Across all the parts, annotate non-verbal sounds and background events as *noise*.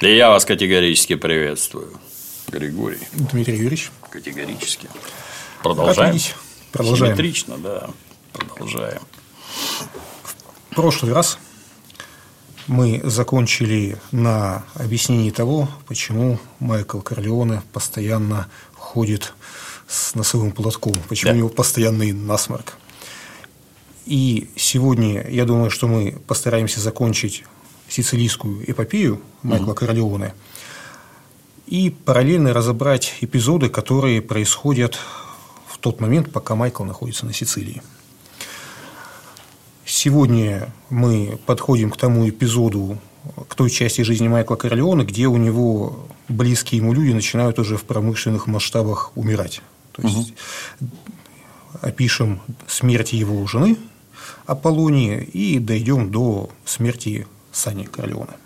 И я вас категорически приветствую, Григорий. Дмитрий Юрьевич. Категорически. Продолжаем. Рад Продолжаем. Симметрично, да. Продолжаем. В прошлый раз мы закончили на объяснении того, почему Майкл Корлеоне постоянно ходит с носовым платком, почему Да. у него постоянный насморк. И сегодня, я думаю, что мы постараемся закончить сицилийскую эпопею Майкла Корлеоне и параллельно разобрать эпизоды, которые происходят в тот момент, пока Майкл находится на Сицилии. Сегодня мы подходим к тому эпизоду, к той части жизни Майкла Корлеона, где у него близкие ему люди начинают уже в промышленных масштабах умирать. То есть опишем смерть его жены Аполлонии и дойдем до смерти Сани Корлеона.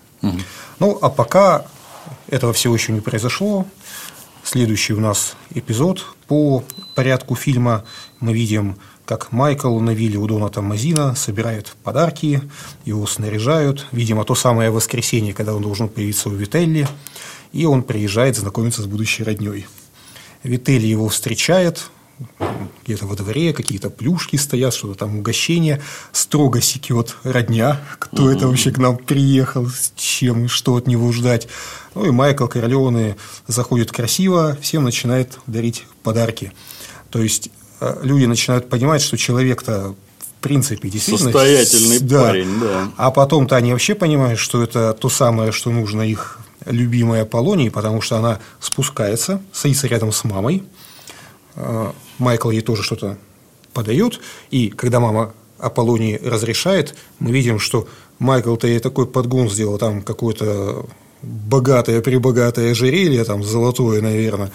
Ну, а пока этого всего еще не произошло, следующий у нас эпизод по порядку фильма мы видим, как Майкл на вилле у Доната Мазина собирает подарки, его снаряжают. Видимо, то самое воскресенье, когда он должен появиться у Вителли, и он приезжает знакомиться с будущей родней. Вителли его встречает, где-то во дворе какие-то плюшки стоят, что-то там угощение, строго секет родня, кто это вообще к нам приехал, с чем и что от него ждать. Ну и Майкл Корлеоне заходит красиво, всем начинает дарить подарки. То есть э, люди начинают понимать, что человек-то в принципе действительно Состоятельный да. парень, да. А потом-то они вообще понимают, что это то самое, что нужно их любимой Аполлонии, потому что она спускается, садится рядом с мамой, Э, Майкл ей тоже что-то подает, и когда мама Аполлонии разрешает, мы видим, что Майкл-то ей такой подгон сделал, там какое-то богатое, прибогатое ожерелье, там золотое, наверное.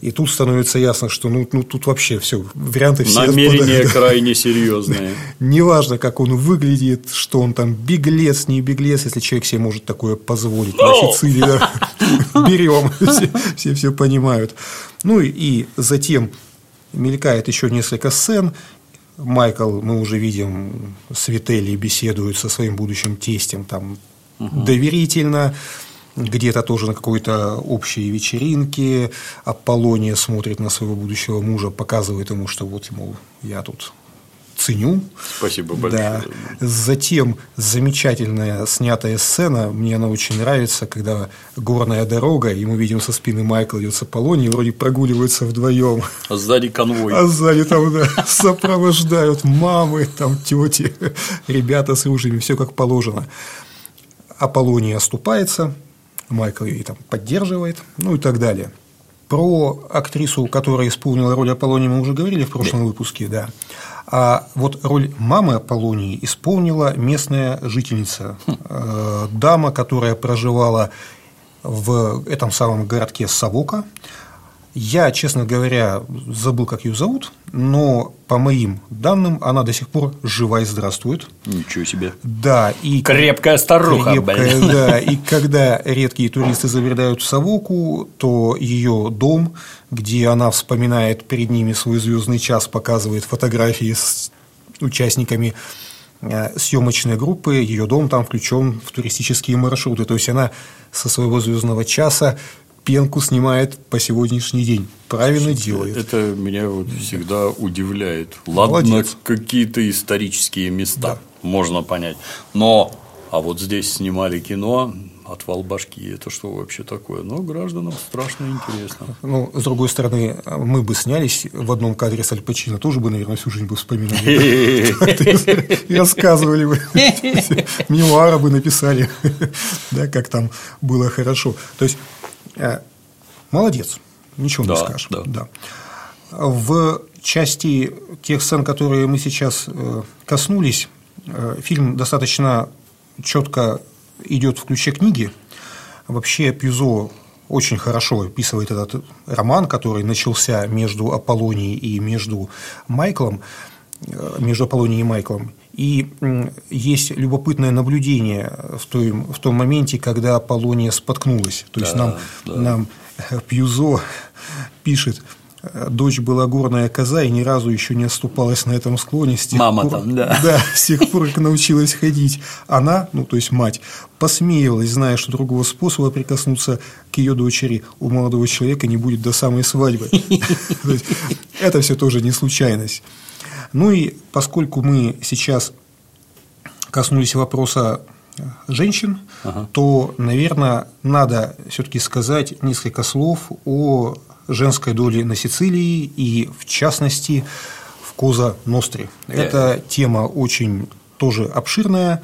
И тут становится ясно, что ну, ну тут вообще все, варианты все Намерения отпадают. крайне серьезные. *laughs* Неважно, как он выглядит, что он там беглец, не беглец, если человек себе может такое позволить. Сицилии да, берем, все, все понимают. Ну и затем мелькает еще несколько сцен. Майкл, мы уже видим, с Вителли беседует со своим будущим тестем там доверительно, где-то тоже на какой-то общей вечеринке. Аполлония смотрит на своего будущего мужа, показывает ему, что вот, мол, я тут ценю. Спасибо большое. Да. Затем замечательная снятая сцена, мне она очень нравится, когда горная дорога, и мы видим со спины Майкла идет с Аполлонией, вроде прогуливаются вдвоем, А сзади конвой. а сзади там да, сопровождают мамы, там тети, ребята с ружьями, все как положено. Аполлония оступается, Майкл ее там поддерживает, ну и так далее. Про актрису, которая исполнила роль Аполлонии, мы уже говорили в прошлом выпуске, да. А вот роль мамы Аполлонии исполнила местная жительница, э, дама, которая проживала в этом самом городке Савока. Я, честно говоря, забыл, как ее зовут, но по моим данным, она до сих пор жива и здравствует. Ничего себе. Да, и Крепкая старуха, крепкая, блин. да. И когда редкие туристы забредают в Савоку, то ее дом, где она вспоминает перед ними свой звездный час, показывает фотографии с участниками э, съемочной группы, ее дом там включен в туристические маршруты. То есть она со своего звездного часа пенку снимает по сегодняшний день. Правильно делает. Это меня вот всегда удивляет. Ладно, какие-то исторические места можно понять. Но, а вот здесь снимали кино, отвал башки, это что вообще такое? Но гражданам страшно интересно. Ну, с другой стороны, мы бы снялись в одном кадре с Аль Пачино, тоже бы, наверное, всю жизнь бы вспоминали. И *laughs* рассказывали бы, *laughs* мемуары бы написали, да, как там было хорошо. То есть, молодец, ничего не Да, скажешь. да. Да. В части тех сцен, которые мы сейчас э, коснулись, э, фильм достаточно четко идет в ключе книги. Вообще Пьюзо очень хорошо описывает этот роман, который начался между Аполлонией и между Майклом, э, между Аполлонией и Майклом. И есть любопытное наблюдение в том, в том моменте, когда Аполлония споткнулась. То есть Да, нам, да. нам Пьюзо пишет, дочь была горная коза и ни разу еще не оступалась на этом склоне. С тех Мама пор, там, да. *laughs* Да, с тех пор, как научилась ходить. Она, ну, то есть мать, посмеивалась, зная, что другого способа прикоснуться к ее дочери у молодого человека не будет до самой свадьбы. *laughs* Это все тоже не случайность. Ну и поскольку мы сейчас коснулись вопроса женщин, ага. то, наверное, надо все-таки сказать несколько слов о женской доле на Сицилии и, в частности, в Коза Ностре. Эта тема очень тоже обширная,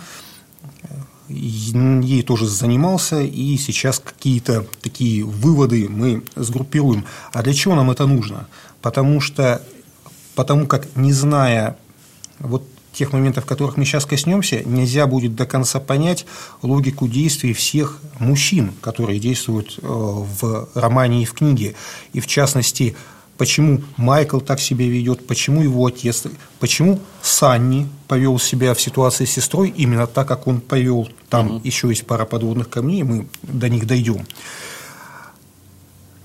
ей тоже занимался, и сейчас какие-то такие выводы мы сгруппируем. А для чего нам это нужно? Потому что, потому как не зная вот тех моментов, которых мы сейчас коснемся, нельзя будет до конца понять логику действий всех мужчин, которые действуют э, в романе и в книге. И в частности, почему Майкл так себя ведет, почему его отец, почему Санни повел себя в ситуации с сестрой именно так, как он повел. Там угу. еще есть пара подводных камней, мы до них дойдем.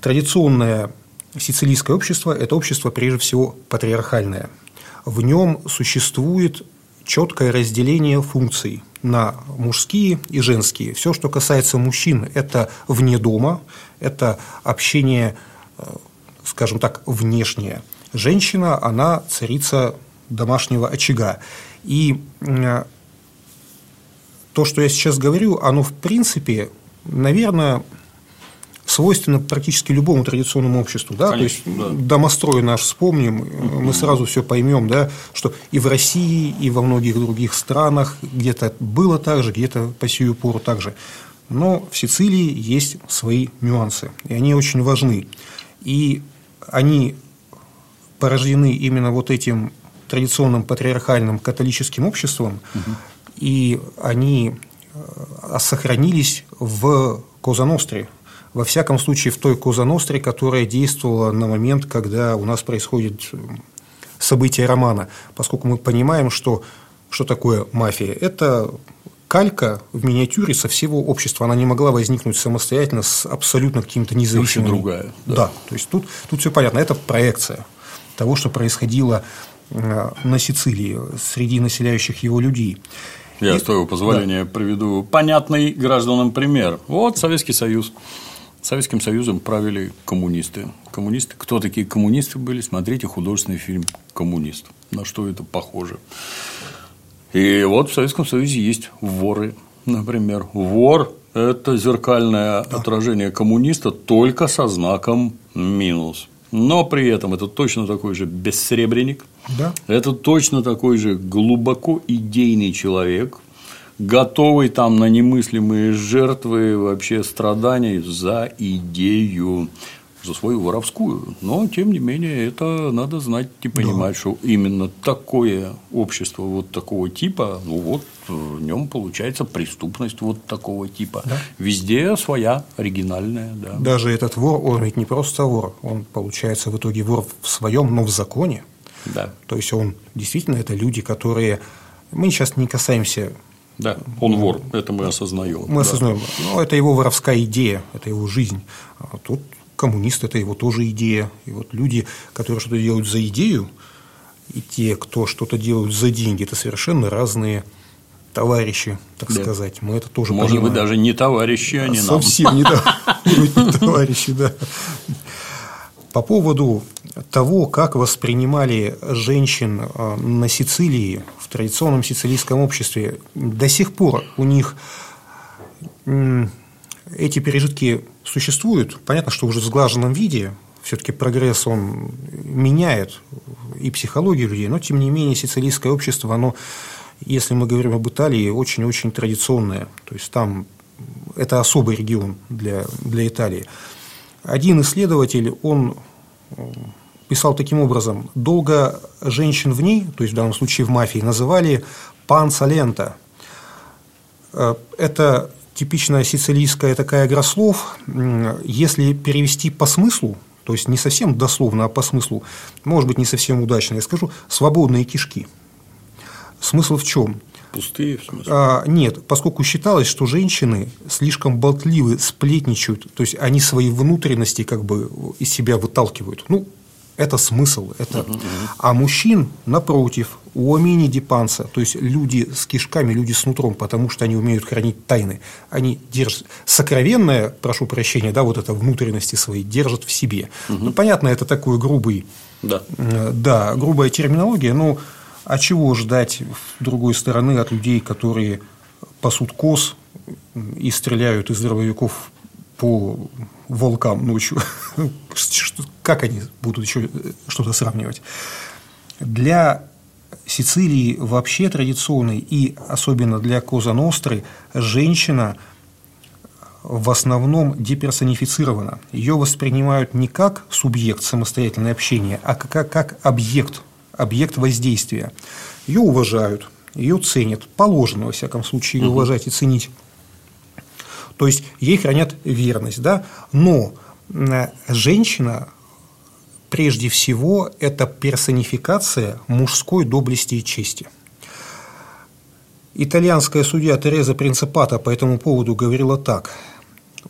Традиционное сицилийское общество – это общество, прежде всего, патриархальное – в нем существует четкое разделение функций на мужские и женские. Все, что касается мужчин, это вне дома, это общение, э, скажем так, внешнее. Женщина, она царица домашнего очага. И э, то, что я сейчас говорю, оно в принципе, наверное, свойственно практически любому традиционному обществу. Да? Конечно, То есть, да. домострой наш вспомним, мы сразу все поймем, да, что и в России, и во многих других странах где-то было так же, где-то по сию пору так же. Но в Сицилии есть свои нюансы, и они очень важны. И они порождены именно вот этим традиционным патриархальным католическим обществом, угу. и они э, сохранились в Козаностре, во всяком случае в той Коза Ностре, которая действовала на момент, когда у нас происходит э, событие романа, поскольку мы понимаем, что, что такое мафия. Это калька в миниатюре со всего общества. Она не могла возникнуть самостоятельно с абсолютно каким-то независимым... Вообще другая. Да. да, то есть тут, тут все понятно. Это проекция того, что происходило э, на Сицилии среди населяющих его людей. Я, и... с твоего позволения, да. приведу понятный гражданам пример. Вот Советский Союз. Советским Союзом правили коммунисты. Коммунисты. Кто такие коммунисты были? Смотрите художественный фильм «Коммунист». На что это похоже? И вот в Советском Союзе есть воры, например. Вор – это зеркальное да. отражение коммуниста только со знаком минус. Но при этом это точно такой же бессребренник, да. это точно такой же глубоко идейный человек, готовый там на немыслимые жертвы, вообще страданий за идею, за свою воровскую. Но, тем не менее, это надо знать и понимать, да. что именно такое общество вот такого типа, ну вот в нем получается преступность вот такого типа. Да. Везде своя оригинальная. Да. Даже этот вор, он ведь не просто вор, он получается в итоге вор в своем, но в законе. Да. То есть он действительно это люди, которые мы сейчас не касаемся да, он вор, это мы осознаем. Мы да. осознаем. Но это его воровская идея, это его жизнь. А тут коммунист – это его тоже идея. И вот люди, которые что-то делают за идею, и те, кто что-то делают за деньги, это совершенно разные товарищи, так да. сказать. Мы это тоже Может понимаем. быть, даже не товарищи, а не нам. Совсем *laughs* не товарищи, да. По поводу того, как воспринимали женщин э, на Сицилии, в традиционном сицилийском обществе, до сих пор у них эти пережитки существуют. Понятно, что уже в сглаженном виде, все-таки прогресс он меняет и психологию людей, но тем не менее сицилийское общество, оно, если мы говорим об Италии, очень-очень традиционное. То есть там это особый регион для, для Италии. Один исследователь, он э, писал таким образом, долго женщин в ней, то есть в данном случае в мафии, называли панцалента. Э, это типичная сицилийская такая игра слов. Если перевести по смыслу, то есть не совсем дословно, а по смыслу, может быть, не совсем удачно, я скажу, свободные кишки. Смысл в чем? Пустые, в смысле? А, нет, поскольку считалось, что женщины слишком болтливы, сплетничают, то есть они свои внутренности как бы из себя выталкивают. Ну, это смысл. Это... А мужчин, напротив, у Амини Дипанса, то есть люди с кишками, люди с нутром, потому что они умеют хранить тайны, они держат сокровенное, прошу прощения, да, вот это внутренности свои держат в себе. Угу. Ну, понятно, это такой грубый, да. Э, да, грубая терминология, но а чего ждать с другой стороны от людей, которые пасут коз и стреляют из дробовиков по волкам ночью? *laughs* Как они будут еще что-то сравнивать? Для Сицилии вообще традиционной и особенно для Коза Ностры женщина в основном деперсонифицирована. Ее воспринимают не как субъект самостоятельного общения, а как, как объект, объект воздействия. Ее уважают, ее ценят, положено, во всяком случае, ее уважать и ценить. То есть ей хранят верность, да, но женщина прежде всего это персонификация мужской доблести и чести. Итальянская судья Тереза Принципата по этому поводу говорила так –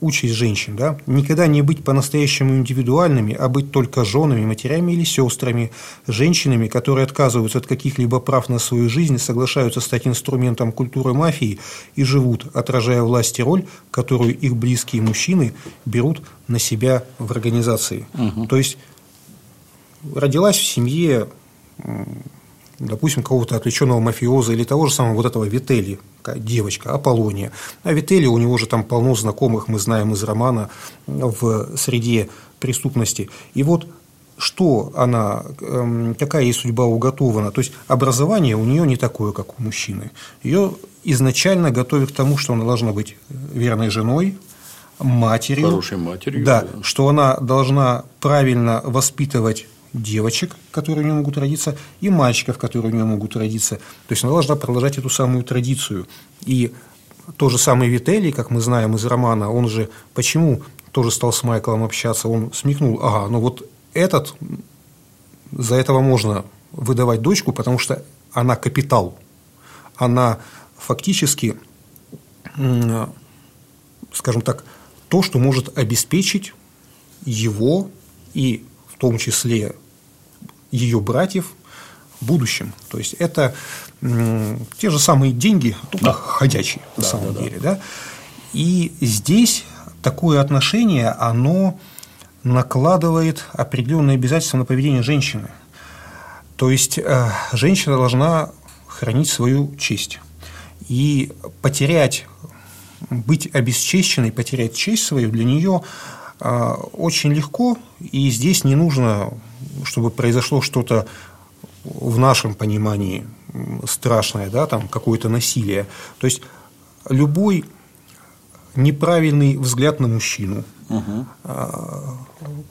участь женщин, да, никогда не быть по-настоящему индивидуальными, а быть только женами, матерями или сестрами, женщинами, которые отказываются от каких-либо прав на свою жизнь, соглашаются стать инструментом культуры мафии и живут, отражая власть и роль, которую их близкие мужчины берут на себя в организации. Угу. То есть родилась в семье допустим, какого-то отвлеченного мафиоза или того же самого вот этого Вителли, девочка, Аполлония. А Вителли, у него же там полно знакомых, мы знаем из романа, в среде преступности. И вот что она, эм, какая ей судьба уготована. То есть образование у нее не такое, как у мужчины. Ее изначально готовят к тому, что она должна быть верной женой, матерью. Хорошей матерью. Да, да, что она должна правильно воспитывать девочек, которые у нее могут родиться, и мальчиков, которые у нее могут родиться. То есть она должна продолжать эту самую традицию. И то же самое Вителли, как мы знаем из романа, он же почему тоже стал с Майклом общаться, он смекнул, ага, ну вот этот, за этого можно выдавать дочку, потому что она капитал, она фактически, скажем так, то, что может обеспечить его и том числе ее братьев будущем. То есть это те же самые деньги, только да. ходячие на да, самом да, деле. Да. И здесь такое отношение, оно накладывает определенные обязательства на поведение женщины. То есть э, женщина должна хранить свою честь. И потерять, быть обесчещенной, потерять честь свою для нее очень легко, и здесь не нужно чтобы произошло что-то в нашем понимании страшное, да, там какое-то насилие. То есть любой неправильный взгляд на мужчину, угу.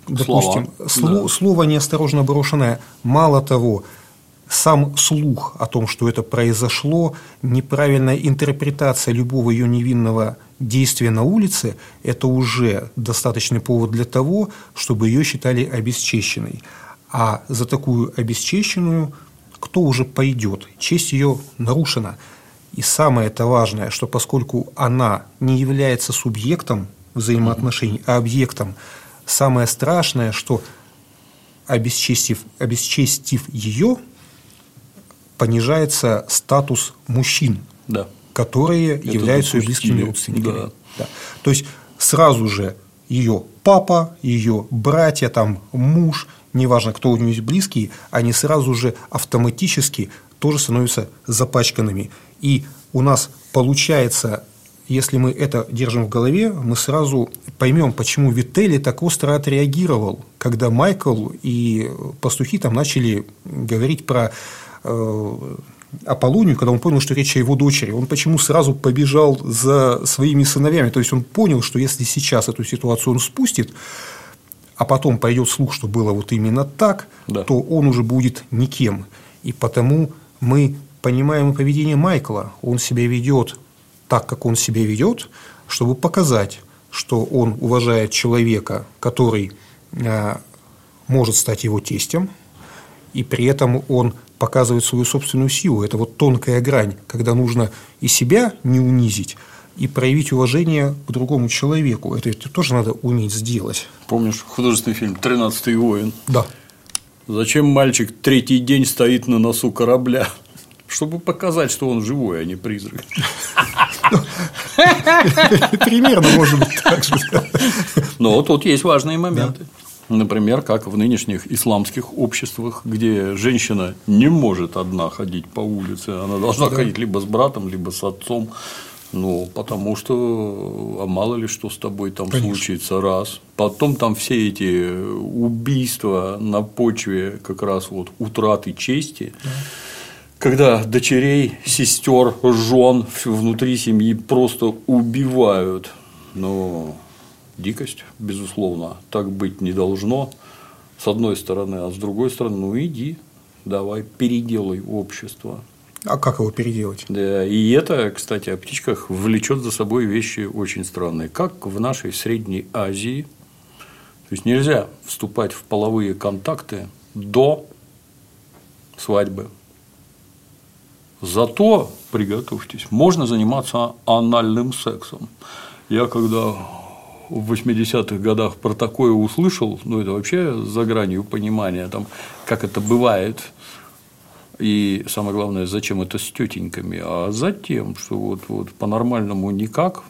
допустим, Слова. Сло, да. слово неосторожно брошенное, мало того, сам слух о том, что это произошло, неправильная интерпретация любого ее невинного действия на улице, это уже достаточный повод для того, чтобы ее считали обесчещенной. А за такую обесчещенную кто уже пойдет? Честь ее нарушена. И самое это важное, что поскольку она не является субъектом взаимоотношений, а объектом, самое страшное, что обесчестив, обесчестив ее, понижается статус мужчин, да. Которые это являются ее близкими родственниками. Да. Да. То есть сразу же ее папа, ее братья, там, муж – неважно, кто у нее есть близкие, они сразу же автоматически тоже становятся запачканными. И у нас получается, если мы это держим в голове, мы сразу поймем, почему Вителли так остро отреагировал, когда Майкл и пастухи там начали говорить про э, Аполлонию, когда он понял, что речь о его дочери, он почему сразу побежал за своими сыновьями. То есть он понял, что если сейчас эту ситуацию он спустит, а потом пойдет слух, что было вот именно так, да. то он уже будет никем. И потому мы понимаем поведение Майкла. Он себя ведет так, как он себя ведет, чтобы показать, что он уважает человека, который э, может стать его тестем, и при этом он показывает свою собственную силу. Это вот тонкая грань, когда нужно и себя не унизить, и проявить уважение к другому человеку. Это, это тоже надо уметь сделать. Помнишь художественный фильм «Тринадцатый воин»? Да. Zачем мальчик третий день стоит на носу корабля? Чтобы показать, что он живой, а не призрак. *laughs* Примерно, может быть, так же. Но тут есть важные моменты. Например, как в нынешних исламских обществах, где женщина не может одна ходить по улице, она должна да. ходить либо с братом, либо с отцом. Ну, потому что, а мало ли что с тобой там Конечно. случится, раз. Потом там все эти убийства на почве как раз вот утраты чести. Да. Когда дочерей, сестер, жен внутри семьи просто убивают. Ну, дикость, безусловно, так быть не должно, с одной стороны, а с другой стороны, ну иди, давай, переделай общество. А как его переделать? Да, и это, кстати, о птичках влечет за собой вещи очень странные. Как в нашей Средней Азии, то есть нельзя вступать в половые контакты до свадьбы. Зато, приготовьтесь, можно заниматься анальным сексом. Я когда в 80-х годах про такое услышал, ну это вообще за гранью понимания, там, как это бывает, и самое главное, зачем это с тетеньками, а затем, что вот, вот по-нормальному никак.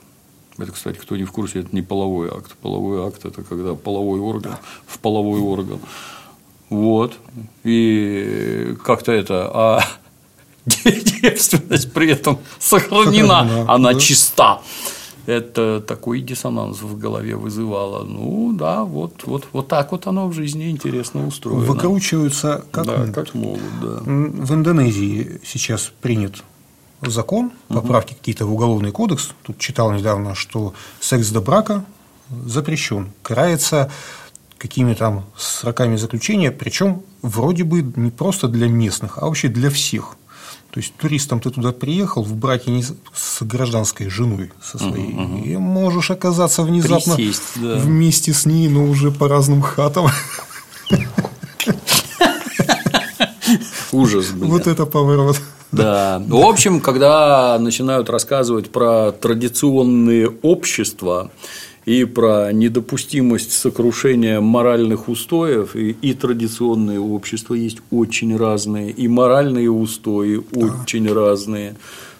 Это, кстати, кто не в курсе, это не половой акт. Половой акт это когда половой орган в половой орган. Вот. И как-то это. А *laughs* девственность при этом сохранена, она чиста это такой диссонанс в голове вызывало. Ну да, вот, вот, вот так вот оно в жизни интересно устроено. Выкручиваются как да, могут. как могут, да. В Индонезии сейчас принят закон, поправки угу. какие-то в уголовный кодекс. Тут читал недавно, что секс до брака запрещен, карается какими там сроками заключения, причем вроде бы не просто для местных, а вообще для всех. То есть туристом ты туда приехал в браке не с гражданской женой со своей, угу, угу. и можешь оказаться внезапно Присесть, да. вместе с ней, но уже по разным хатам. Ужас, блин. Вот это поворот. Да. В общем, когда начинают рассказывать про традиционные общества, и про недопустимость сокрушения моральных устоев, и, и традиционные общества есть очень разные, и моральные устои да. очень разные.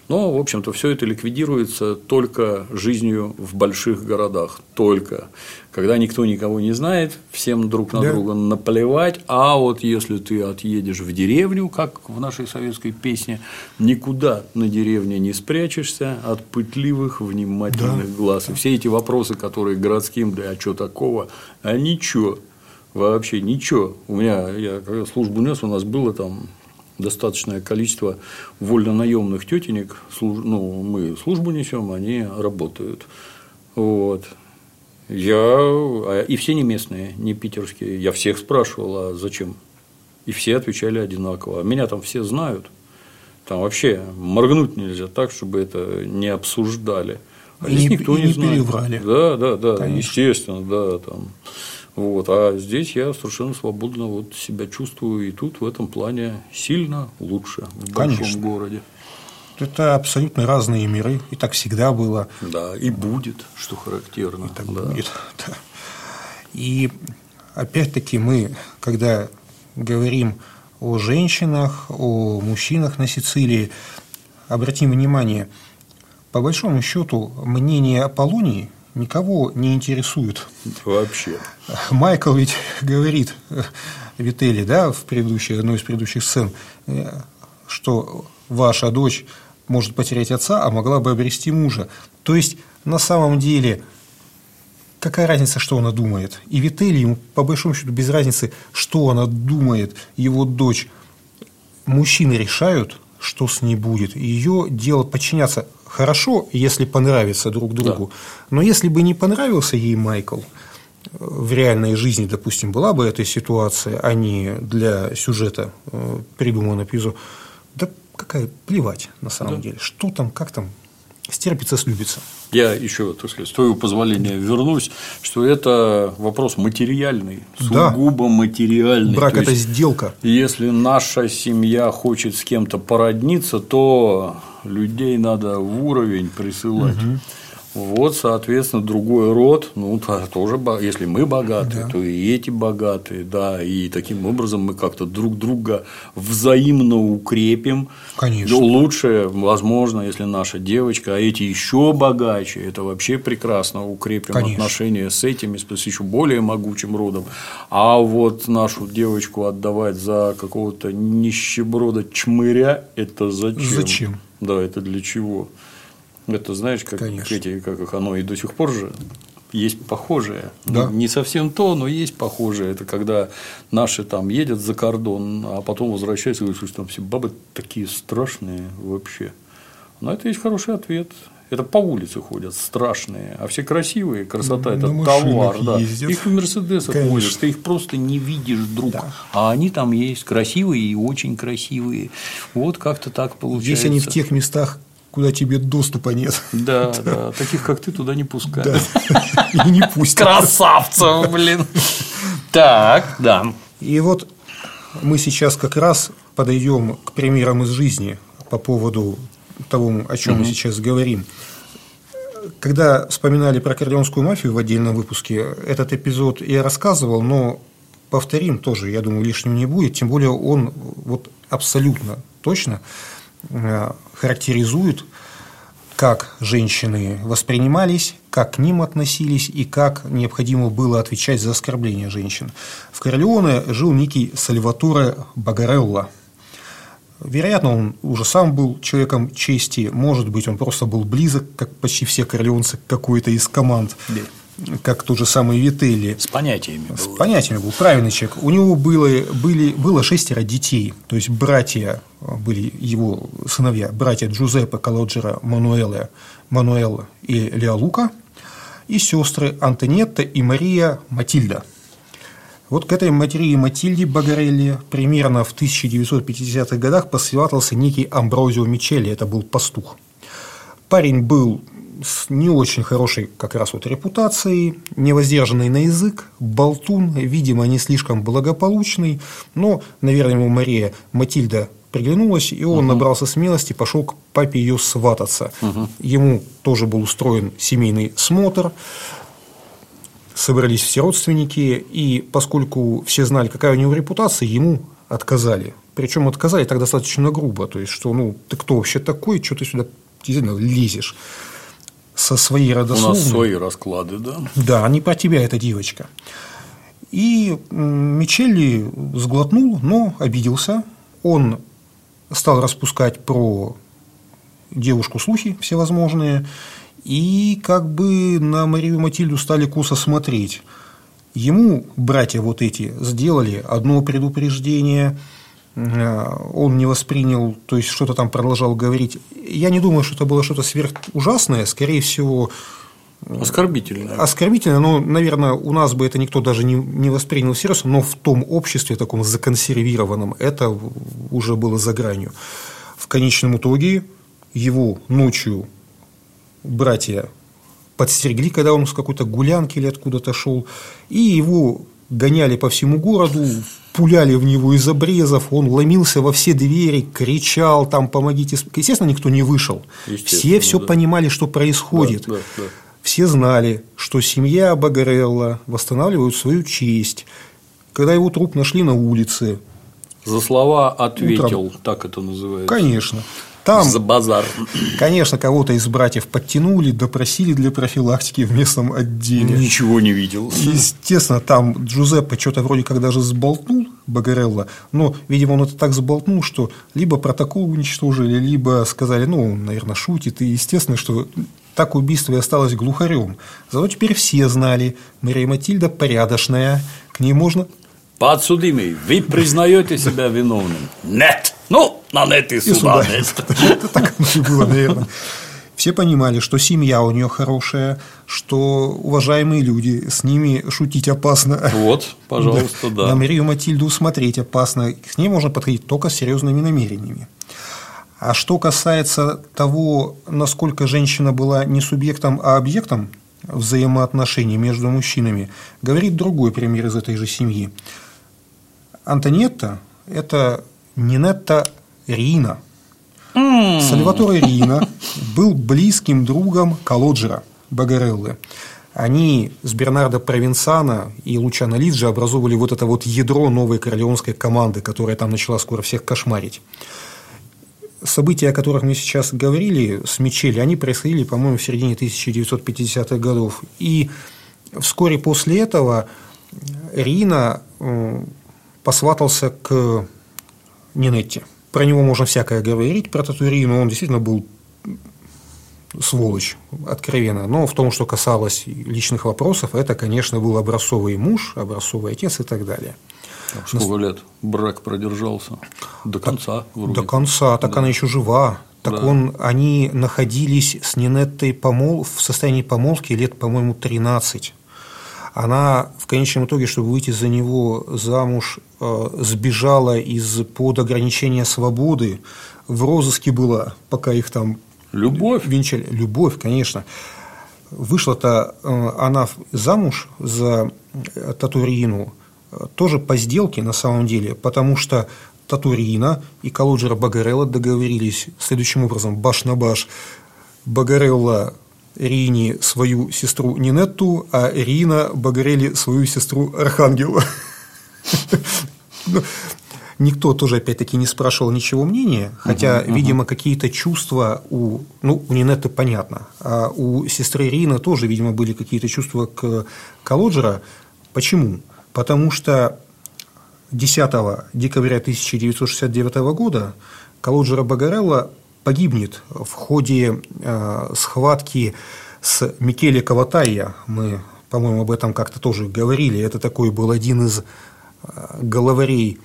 Но, в общем-то, все это ликвидируется только жизнью в больших городах. Только. Когда никто никого не знает, всем друг на да. друга наплевать. А вот если ты отъедешь в деревню, как в нашей советской песне, никуда на деревне не спрячешься от пытливых, внимательных да. глаз. И все эти вопросы, которые городским, да, а что такого, а ничего. Вообще ничего. У меня, я когда службу нес, у нас было там достаточное количество вольно-наемных тетенек, ну, мы службу несем, они работают. Вот. Я, а, и все не местные, не питерские. Я всех спрашивал, а зачем? И все отвечали одинаково. Меня там все знают. Там вообще моргнуть нельзя так, чтобы это не обсуждали. А и здесь не, никто и не, не знает. переврали. Да, да, да, Конечно. естественно, да, там. Вот. А здесь я совершенно свободно вот себя чувствую, и тут в этом плане сильно лучше в Конечно. большом городе. Это абсолютно разные миры, и так всегда было. Да, и будет, что характерно. И так да. будет, да. И опять-таки мы, когда говорим о женщинах, о мужчинах на Сицилии, обратим внимание, по большому счету мнение Аполлонии – никого не интересует. Вообще. Майкл ведь говорит Вители, да, в предыдущей, одной из предыдущих сцен, что ваша дочь может потерять отца, а могла бы обрести мужа. То есть, на самом деле, какая разница, что она думает? И Вители, ему по большому счету без разницы, что она думает, его дочь. Мужчины решают, что с ней будет. Ее дело подчиняться хорошо, если понравится друг другу. Да. Но если бы не понравился ей Майкл, э, в реальной жизни, допустим, была бы эта ситуация, а не для сюжета э, придумана Пизу, да какая плевать на самом да. деле. Что там, как там, стерпится, слюбится. Я еще, так сказать, с твоего позволения вернусь, что это вопрос материальный, сугубо да. материальный. Брак – это есть, сделка. Если наша семья хочет с кем-то породниться, то людей надо в уровень присылать. Угу. Вот, соответственно, другой род, ну, тоже, если мы богаты, да. то и эти богатые, да, и таким образом мы как-то друг друга взаимно укрепим. Конечно. Лучше, возможно, если наша девочка, а эти еще богаче, это вообще прекрасно укрепим Конечно. отношения с этими, с еще более могучим родом. А вот нашу девочку отдавать за какого-то нищеброда чмыря, это зачем? Зачем? Да, это для чего? Это знаешь, как Конечно. эти, как их оно и до сих пор же есть похожее. Да. Не совсем то, но есть похожее. Это когда наши там едят за кордон, а потом возвращаются и говорят, что там все бабы такие страшные вообще. Но это есть хороший ответ. Это по улице ходят страшные, а все красивые. Красота – это товар. Да. Их в Мерседесах возят, ты их просто не видишь, друг. Да. А они там есть красивые и очень красивые. Вот как-то так получается. Здесь они в тех местах, куда тебе доступа нет. *laughs* Да, да, таких как ты туда не пускают. *laughs* И не пусть. Красавцев, блин. Так, да. И вот мы сейчас как раз подойдем к примерам из жизни по поводу того, о чем мы сейчас говорим. Когда вспоминали про кордонскую мафию в отдельном выпуске, этот эпизод я рассказывал, но повторим тоже, я думаю, лишним не будет, тем более он вот абсолютно точно Э, характеризует, как женщины воспринимались, как к ним относились и как необходимо было отвечать за оскорбление женщин. В Корлеоне жил некий Сальваторе Багарелла. Вероятно, он уже сам был человеком чести, может быть, он просто был близок, как почти все корлеонцы, какой-то из команд как тот же самый Вителли. С понятиями. С был. понятиями был правильный человек. У него было, были, было шестеро детей, то есть братья были его сыновья, братья Джузеппе Калоджера Мануэла, Мануэла и Леолука, и сестры Антонетта и Мария Матильда. Вот к этой Марии Матильде Багарелли примерно в 1950-х годах посватался некий Амброзио Мичелли, это был пастух. Парень был с не очень хорошей как раз вот репутацией, невоздержанный на язык, болтун, видимо, не слишком благополучный, но, наверное, ему Мария Матильда приглянулась, и он угу. набрался смелости, пошел к папе ее свататься. Угу. Ему тоже был устроен семейный смотр, собрались все родственники, и поскольку все знали, какая у него репутация, ему отказали. Причем отказали так достаточно грубо, то есть, что, ну, ты кто вообще такой, что ты сюда действительно лезешь со своей родословной. У нас свои расклады, да? Да, не про тебя эта девочка. И Мичелли сглотнул, но обиделся. Он стал распускать про девушку слухи всевозможные, и как бы на Марию Матильду стали косо смотреть. Ему братья вот эти сделали одно предупреждение – он не воспринял, то есть что-то там продолжал говорить. Я не думаю, что это было что-то сверхужасное, скорее всего, Оскорбительное. Оскорбительное, но, наверное, у нас бы это никто даже не, не воспринял всерьез, но в том обществе, таком законсервированном, это уже было за гранью. В конечном итоге его ночью братья подстерегли, когда он с какой-то гулянки или откуда-то шел, и его гоняли по всему городу, пуляли в него из обрезов, он ломился во все двери, кричал там «помогите». Естественно, никто не вышел. Все все да. понимали, что происходит. Да, да, да. Все знали, что семья Багарелла восстанавливает свою честь. Когда его труп нашли на улице. За слова ответил, утром. так это называется. Конечно. Там, за базар. Конечно, кого-то из братьев подтянули, допросили для профилактики в местном отделе. Ничего не видел. Естественно, там Джузеппе что-то вроде как даже сболтнул Багарелла, но, видимо, он это так сболтнул, что либо протокол уничтожили, либо сказали, ну, он, наверное, шутит, и естественно, что так убийство и осталось глухарем. Зато теперь все знали, Мария Матильда порядочная, к ней можно Подсудимый, вы признаете себя виновным? Нет. Ну, на нет и суда, нет. *laughs* Так оно и было, наверное. Все понимали, что семья у нее хорошая, что уважаемые люди, с ними шутить опасно. Вот, *laughs* пожалуйста, да. На Марию Матильду смотреть опасно. К ней можно подходить только с серьезными намерениями. А что касается того, насколько женщина была не субъектом, а объектом взаимоотношений между мужчинами, говорит другой пример из этой же семьи. Антонетта – это Нинетта Рина. Mm. Сальваторе Рина был близким другом Калоджера, Багареллы, они с Бернардо Провинсана и Лучано Лиджи образовывали вот это вот ядро новой королеонской команды, которая там начала скоро всех кошмарить. События, о которых мы сейчас говорили с Мичели, они происходили, по-моему, в середине 1950-х годов. И вскоре после этого Рина посватался к Нинетти. Про него можно всякое говорить, про Татурину. Он действительно был сволочь, откровенно. Но в том, что касалось личных вопросов, это, конечно, был образцовый муж, образцовый отец и так далее. А сколько лет брак продержался? До конца? Вроде. До конца, так да. она еще жива. Так да. он, они находились с Нинеттой помол... в состоянии помолвки лет, по-моему, 13. Она в конечном итоге, чтобы выйти за него замуж, э, сбежала из-под ограничения свободы, в розыске была, пока их там Любовь? Венчали. Любовь, конечно. Вышла-то э, она замуж за э, Татурину тоже по сделке на самом деле, потому что Татурина и Калуджера Багарелла договорились следующим образом, баш на баш. Багарелла Рине свою сестру Нинетту, а Рина Багарелли свою сестру Архангела. Ну, Никто тоже, опять-таки, не спрашивал ничего мнения, хотя, угу, видимо, какие-то чувства у, ну, у Нинетты понятно, а у сестры Рина тоже, видимо, были какие-то чувства к Калоджера. Почему? Потому что 10 декабря 1969 года Калоджера Багарелла погибнет в ходе э, схватки с Микеле Каватайя. Мы, по-моему, об этом как-то тоже говорили. Это такой был один из э, главарей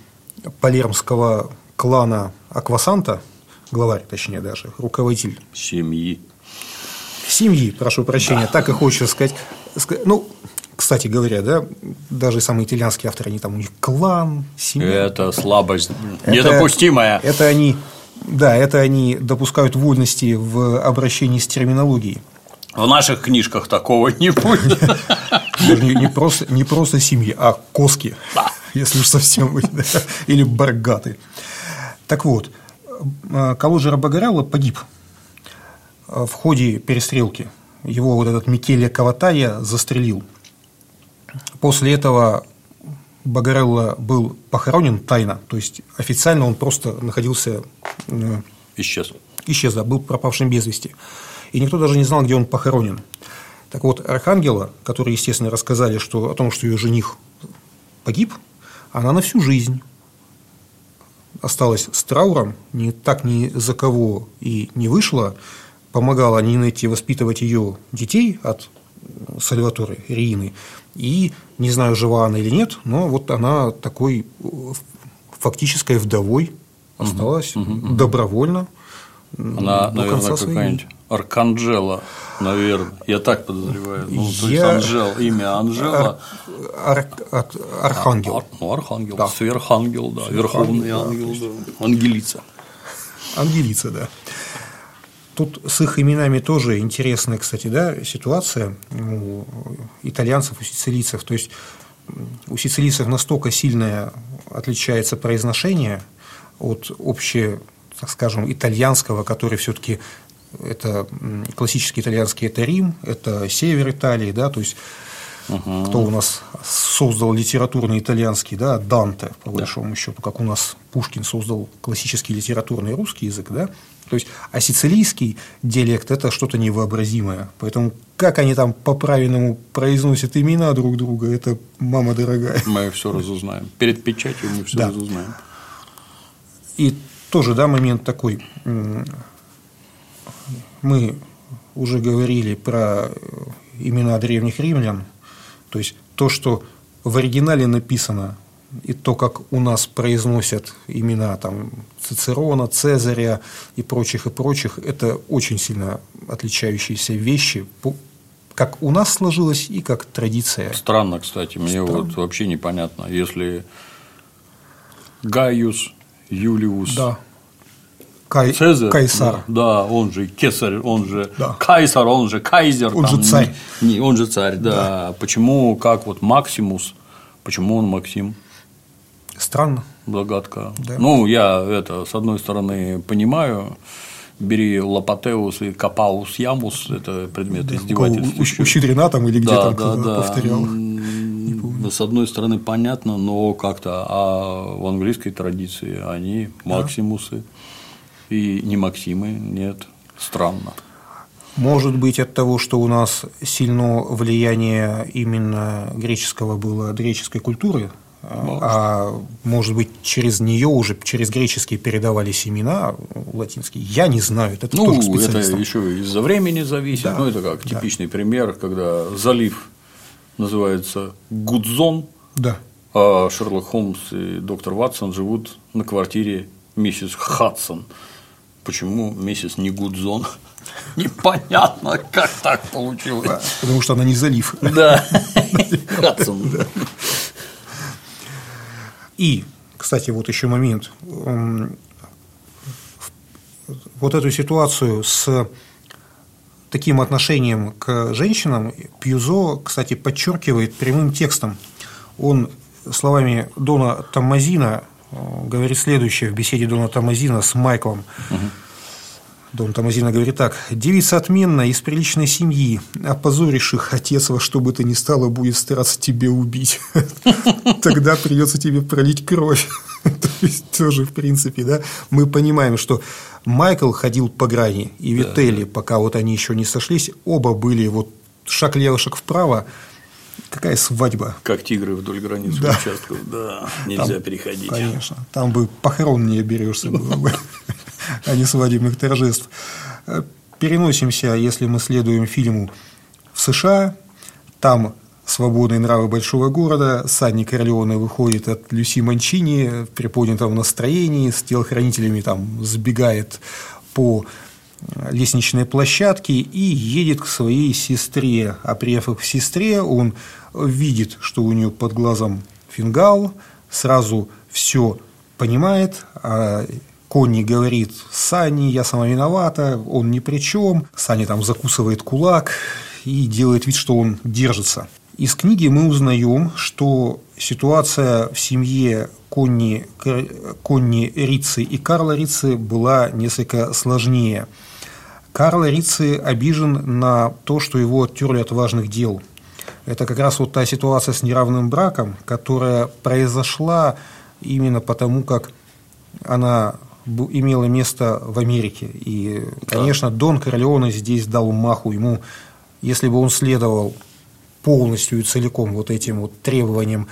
палермского клана Аквасанта, главарь, точнее даже, руководитель. Семьи. Семьи, прошу прощения, да. так и хочется сказать. Ну, кстати говоря, да, даже самые итальянские авторы, они там у них клан, семья. Это слабость это, недопустимая. Это они, да, это они допускают вольности в обращении с терминологией. В наших книжках такого не будет. Не, не, просто, не просто семьи, а коски. Да если уж совсем быть, да, или баргаты. Так вот, э, Калужа Багарелло погиб э, в ходе перестрелки. Его вот этот Микеле Каватая застрелил. После этого Багарелло был похоронен тайно, то есть официально он просто находился… Э, исчез. Исчез, да, был пропавшим без вести. И никто даже не знал, где он похоронен. Так вот, Архангела, которые, естественно, рассказали что, о том, что ее жених погиб, она на всю жизнь осталась с трауром, ни так ни за кого и не вышла, помогала Нинетти воспитывать ее детей от Сальваторы Рины. И не знаю, жива она или нет, но вот она такой фактической вдовой осталась угу, угу, добровольно. Она, наверное, какая-нибудь Арканджела, наверное. Я так подозреваю. Ну, то есть Анжел, имя Анжела. Ар... Ар... Архангел. Ар... Ну, архангел, да. сверхангел, да, верховный ангел, да. ангелица. Ангелица, да. Тут с их именами тоже интересная, кстати, да, ситуация у итальянцев, у сицилийцев. То есть у сицилийцев настолько сильное отличается произношение от общего, так скажем, итальянского, который все-таки это классический итальянский, это Рим, это север Италии, да, то есть угу. кто у нас создал литературный итальянский, да, Данте, по большому да. счету, как у нас Пушкин создал классический литературный русский язык, да, то есть, а сицилийский диалект – это что-то невообразимое. Поэтому как они там по-правильному произносят имена друг друга, это мама дорогая. Мы все разузнаем. Перед печатью мы все да. разузнаем. И тоже, да, момент такой мы уже говорили про имена древних римлян, то есть то, что в оригинале написано, и то, как у нас произносят имена там, Цицерона, Цезаря и прочих, и прочих, это очень сильно отличающиеся вещи, как у нас сложилось и как традиция. Странно, кстати, мне Странно. вот вообще непонятно, если Гaius Юлиус да. Кай... Цезарь, Кайсар. Да, он же кесарь, он же да. Кайсар, он же Кайзер. Он там, же царь. Не, он же царь, да. да. Почему, как вот Максимус, почему он Максим? Странно. Догадка. Да. Ну, я это, с одной стороны, понимаю, бери лопатеус и капаус ямус, это предмет Да, издевательства. у, Щедрина там или где да, да, да. повторял. С одной стороны, понятно, но как-то, а в английской традиции они максимусы и не максимы, нет, странно. Может быть, от того, что у нас сильно влияние именно греческого было, греческой культуры, Может. а может быть, через нее уже, через греческие передавались имена латинские. Я не знаю, это тоже Ну, это еще из-за времени зависит. Да, Ну, это как да. типичный пример, когда залив называется Гудзон, Да. а Шерлок Холмс и доктор Ватсон живут на квартире миссис Хадсон. Почему миссис не Гудзон? *laughs* Непонятно, как так получилось. Потому что она не залив. Да, *laughs* Хадсон. И, кстати, вот еще момент. М, Вот эту ситуацию с таким отношением к женщинам Пьюзо, кстати, подчеркивает прямым текстом. Он словами Дона Томазина э, говорит следующее в беседе Дона Томазина с Майклом. Дон Томазина говорит так. «Девица отменная, из приличной семьи, опозоришь их, отец во что бы то ни стало будет стараться тебя убить. *laughs* Тогда придется тебе пролить кровь». *laughs* То есть, тоже, в принципе, да, мы понимаем, что Майкл ходил по грани, и Вителли, пока вот они еще не сошлись, оба были вот шаг лево, шаг вправо. Какая свадьба? Как тигры вдоль границ Да. участков, да, нельзя переходить. Конечно. Там бы похорон не оберешься было бы, *laughs* *laughs* а не свадебных торжеств. Э, Переносимся, если мы следуем фильму в США, там свободные нравы большого города, Санни Корлеоне выходит от Люси Манчини в приподнятом настроении, с телохранителями там сбегает по э, лестничной площадке и едет к своей сестре. А приехав к сестре, он видит, что у нее под глазом фингал, сразу все понимает, а Конни говорит, Санни, я сама виновата, он ни при чем. Санни там закусывает кулак и делает вид, что он держится. Из книги мы узнаем, что ситуация в семье Конни, Конни Рицци и Карла Рицци была несколько сложнее. Карл Рицци обижен на то, что его оттерли от важных дел. Это как раз вот та ситуация с неравным браком, которая произошла именно потому, как она имела место в Америке. И, конечно, Дон Корлеоне здесь дал маху. Ему, если бы он следовал полностью и целиком вот этим вот требованиям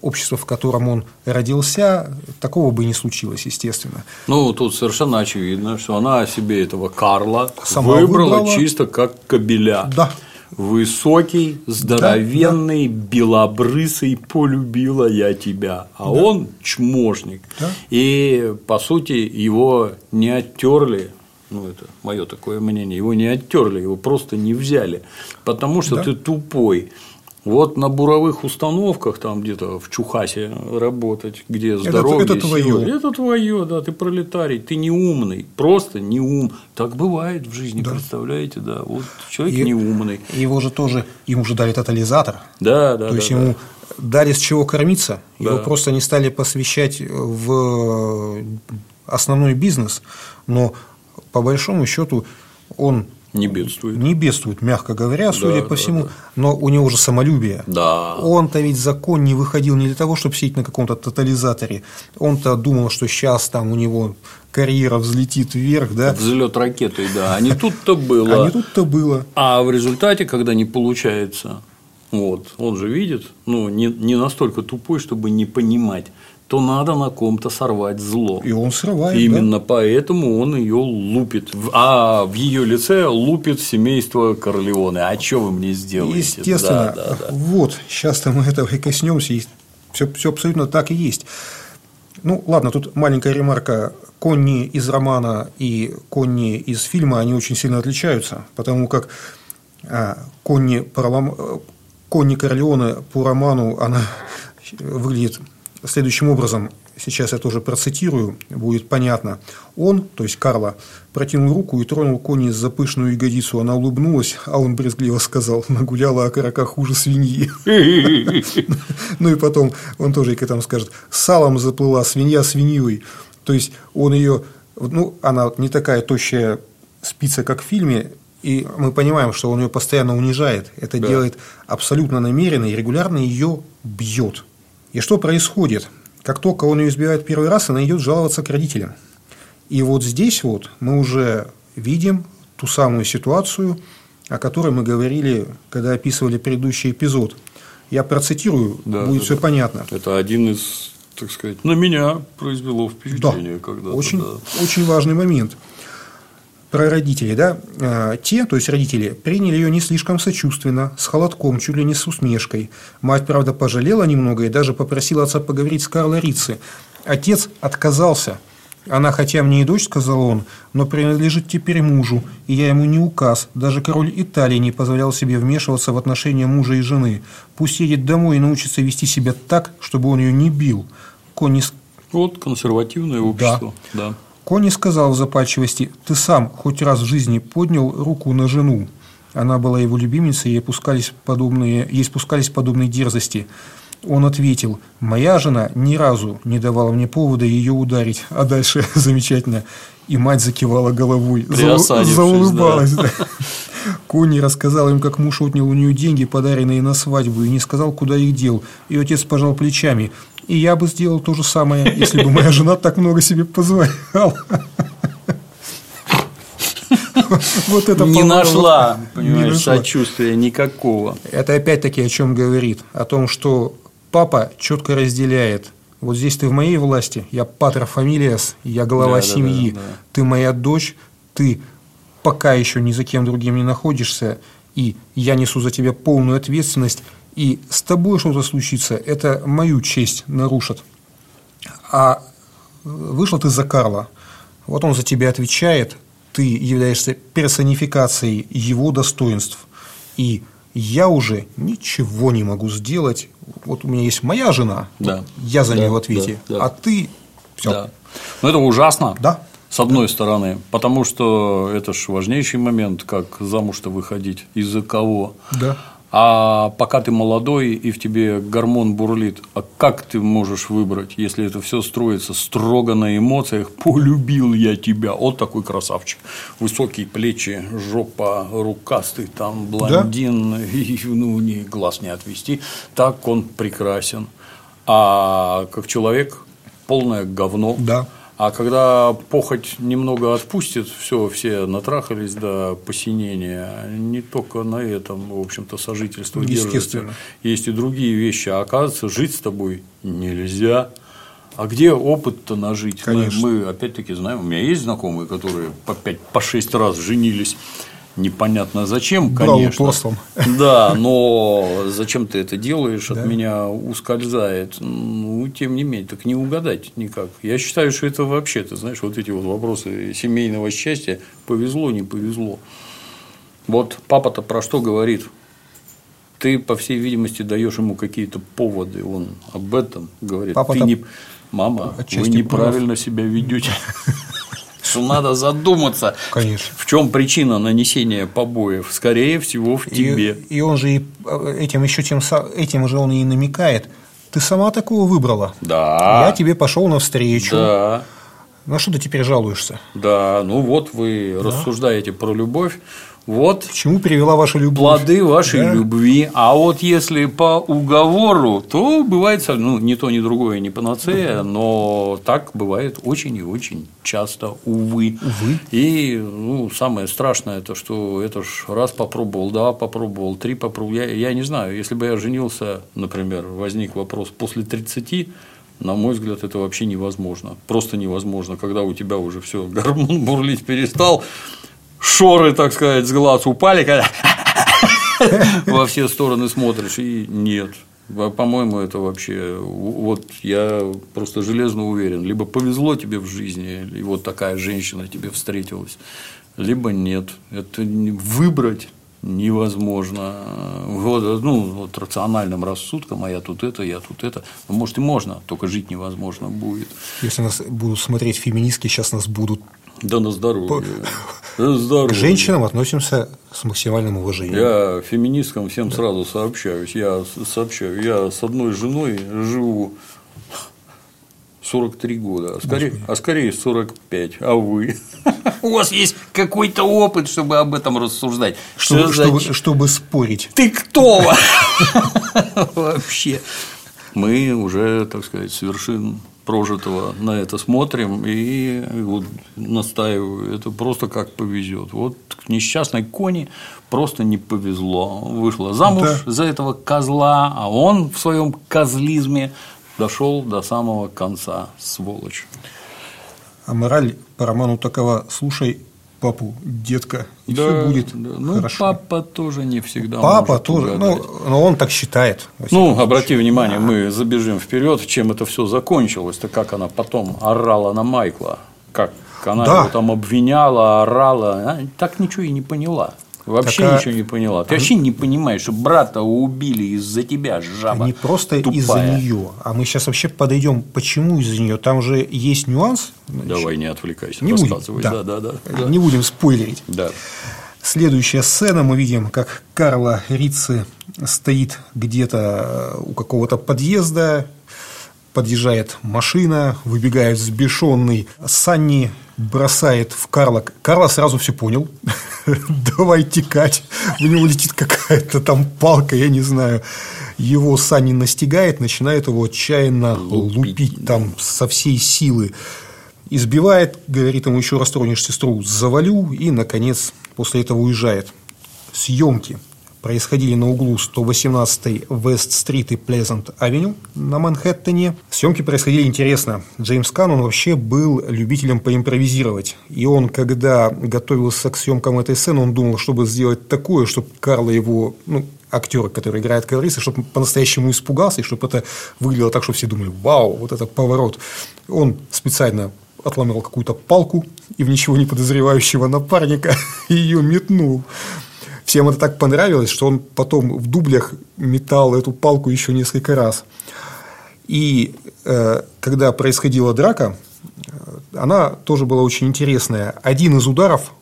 общества, в котором он родился, такого бы не случилось, естественно. Ну, тут совершенно очевидно, что она себе этого Карла Сама выбрала, выбрала. чисто как кобеля. Да. Высокий, здоровенный, белобрысый, полюбила я тебя. А он чмошник. Да. И, по сути, его не оттерли. Ну, это мое такое мнение. Его не оттерли, его просто не взяли. Потому что Да. ты тупой. Вот на буровых установках, там где-то в Чухасе работать, где здоровье, это твоё. сила, это твое, да, ты пролетарий, ты не умный, просто не ум. Так бывает в жизни, представляете, да. Вот человек И- не умный. Его же тоже, ему же дали тотализатор, Да, да, То есть да, ему дали с чего кормиться, его Да. просто не стали посвящать в основной бизнес, но по большому счету он да. Не бедствует. не бедствует, мягко говоря, судя по да, всему, да. но у него же самолюбие. Да. Он-то ведь закон не выходил не для того, чтобы сидеть на каком-то тотализаторе. Он-то думал, что сейчас там у него карьера взлетит вверх, да? Взлет ракеты, да. А не тут-то было. А не тут-то было. А в результате, когда не получается, вот, он же видит, ну, не, не настолько тупой, чтобы не понимать, то надо на ком-то сорвать зло. И он срывает. да? Именно поэтому он ее лупит. А в ее лице лупит семейство Корлеоне. А что вы мне сделаете? Естественно. Да, да, да. Вот, сейчас-то мы этого и коснемся, и все, абсолютно так и есть. Ну, ладно, тут маленькая ремарка. Конни из романа и Конни из фильма, они очень сильно отличаются, потому как а, Конни, э, Конни Корлеоне по роману, она *laughs* выглядит следующим образом. Сейчас я тоже процитирую, будет понятно. Он, то есть Карла, протянул руку и тронул Конни за пышную ягодицу. Она улыбнулась, а он брезгливо сказал, нагуляла окорока хуже свиньи. *laughs* Ну и потом он тоже к этому скажет, салом заплыла свинья свиньей. То есть он ее, ну, она не такая тощая спится как в фильме, и мы понимаем, что он ее постоянно унижает. Это делает абсолютно намеренно и регулярно ее бьет. И что происходит? Как только он ее избивает первый раз, она идет жаловаться к родителям. И вот здесь вот мы уже видим ту самую ситуацию, о которой мы говорили, когда описывали предыдущий эпизод. Я процитирую, да, будет это, все понятно. Это один из, так сказать, на меня произвело впечатление. Да, когда очень, да. очень важный момент про родителей, да, а, те, то есть родители, приняли ее не слишком сочувственно, с холодком, чуть ли не с усмешкой. Мать, правда, пожалела немного и даже попросила отца поговорить с Карлой Рицци. Отец отказался – она хотя мне и дочь, сказал он, но принадлежит теперь мужу, и я ему не указ. Даже король Италии не позволял себе вмешиваться в отношения мужа и жены. Пусть едет домой и научится вести себя так, чтобы он ее не бил. Конни... Вот консервативное общество. Да. да. Конни сказал в запальчивости, ты сам хоть раз в жизни поднял руку на жену. Она была его любимицей, ей спускались подобные, ей спускались подобные дерзости. Он ответил, моя жена ни разу не давала мне повода ее ударить, а дальше *laughs* замечательно. И мать закивала головой, за, заулыбалась. Да. *laughs* Да. Конни рассказал им, как муж отнял у нее деньги, подаренные на свадьбу, и не сказал, куда их дел. И отец пожал плечами. И я бы сделал то же самое, если бы моя жена так много себе позволяла. Вот это не нашла, понимаешь, сочувствия никакого. Это опять-таки о чем говорит? О том, что папа четко разделяет. Вот здесь ты в моей власти, я патер фамилиас, я глава семьи, ты моя дочь, ты пока еще ни за кем другим не находишься, и я несу за тебя полную ответственность, и с тобой что-то случится, это мою честь нарушит. А вышел ты за Карла, вот он за тебя отвечает, ты являешься персонификацией его достоинств, и я уже ничего не могу сделать. Вот у меня есть моя жена, да. вот я за да, нее в ответе, да, да. а ты все. Да. Ну это ужасно. Да. С одной да. стороны, потому что это же важнейший момент, как замуж-то выходить, из-за кого. Да. А пока ты молодой и в тебе гормон бурлит, а как ты можешь выбрать, если это все строится строго на эмоциях? Полюбил я тебя, вот такой красавчик, высокие плечи, жопа, рукастый, там блондин, да? *laughs* и, ну не глаз не отвести, так он прекрасен. А как человек полное говно. Да. А когда похоть немного отпустит, все, все натрахались до посинения, не только на этом, в общем-то, сожительство держится. Есть и другие вещи. А оказывается, жить с тобой нельзя. А где опыт-то нажить? Конечно. Мы, мы опять-таки знаем, у меня есть знакомые, которые по 5 по 6 раз женились непонятно зачем, конечно. Послом. Да, но зачем ты это делаешь, от меня ускользает. Ну, тем не менее, так не угадать никак. Я считаю, что это вообще, ты знаешь, вот эти вот вопросы семейного счастья, повезло, не повезло. Вот папа-то про что говорит? Ты, по всей видимости, даешь ему какие-то поводы, он об этом говорит. Папа ты не... Мама, вы неправильно прав. себя ведете *laughs* что надо задуматься, Конечно. в чем причина нанесения побоев. Скорее всего, в тебе. И, и он же э, этим еще тем, этим же он и намекает. Ты сама такого выбрала. Да. Я тебе пошел навстречу. Да. Ну а что ты теперь жалуешься? Да, ну вот вы да. рассуждаете про любовь. Вот к чему привела ваша любовь? Плоды вашей да? любви. А вот если по уговору, то бывает ну, ни то, ни другое, не панацея, но так бывает очень и очень часто, увы. Увы. И ну, самое страшное, это что это ж раз попробовал, два попробовал, три попробовал. Я, я не знаю, если бы я женился, например, возник вопрос после 30, на мой взгляд, это вообще невозможно. Просто невозможно, когда у тебя уже все гормон бурлить перестал, шоры, так сказать, с глаз упали, когда *laughs* во все стороны смотришь, и нет. По-моему, это вообще, вот я просто железно уверен, либо повезло тебе в жизни, и вот такая женщина тебе встретилась, либо нет. Это выбрать невозможно. Вот, ну, вот рациональным рассудком, а я тут это, я тут это. Ну, может, и можно, только жить невозможно будет. Если нас будут смотреть феминистки, сейчас нас будут да на здоровье. На здоровье. К женщинам относимся с максимальным уважением. Я феминисткам всем да. сразу сообщаюсь. Я сообщаю, я с одной женой живу 43 года, а скорее, а скорее 45, а вы? У вас есть какой-то опыт, чтобы об этом рассуждать. Чтобы, чтобы, чтобы спорить. Ты кто? *laughs* Вообще. Мы уже, так сказать, с вершин прожитого на это смотрим и вот настаиваю, это просто как повезет. Вот несчастной Кони просто не повезло. Вышла замуж да. за этого козла, а он в своем козлизме дошел до самого конца, сволочь. А мораль по роману такова: слушай папу, детка, и да, все будет да. ну, хорошо. Папа тоже не всегда. Папа тоже, ну, но он так считает. Ну, обрати внимание, мы забежим вперед, чем это все закончилось, то как она потом орала на Майкла, как она да. его там обвиняла, орала, она так ничего и не поняла. Вообще так, ничего не поняла. Ты а... вообще не понимаешь, что брата убили из-за тебя, жаба. Не просто из-за нее. А мы сейчас вообще подойдем, почему из-за нее. Там же есть нюанс. Значит, Давай не отвлекайся, не будем, да. Да, да, да, Не будем спойлерить. Да. Следующая сцена мы видим, как Карла Рицци стоит где-то у какого-то подъезда, подъезжает машина, выбегает взбешенный Санни, бросает в Карла. Карла сразу все понял. *laughs* Давай текать. В него летит какая-то там палка, я не знаю. Его Санни настигает, начинает его отчаянно лупить, лупить там со всей силы. Избивает, говорит ему, еще раз тронешь сестру, завалю, и, наконец, после этого уезжает. Съемки происходили на углу 118 Вест-стрит и Плезант-авеню на Манхэттене. Съемки происходили интересно. Джеймс Кан, он вообще был любителем поимпровизировать. И он, когда готовился к съемкам этой сцены, он думал, чтобы сделать такое, чтобы Карла его, ну, актер, который играет Калриса, чтобы по-настоящему испугался, и чтобы это выглядело так, чтобы все думали, вау, вот это поворот. Он специально отломил какую-то палку и в ничего не подозревающего напарника *laughs* ее метнул. Всем это так понравилось, что он потом в дублях метал эту палку еще несколько раз. И э, когда происходила драка, э, она тоже была очень интересная. Один из ударов,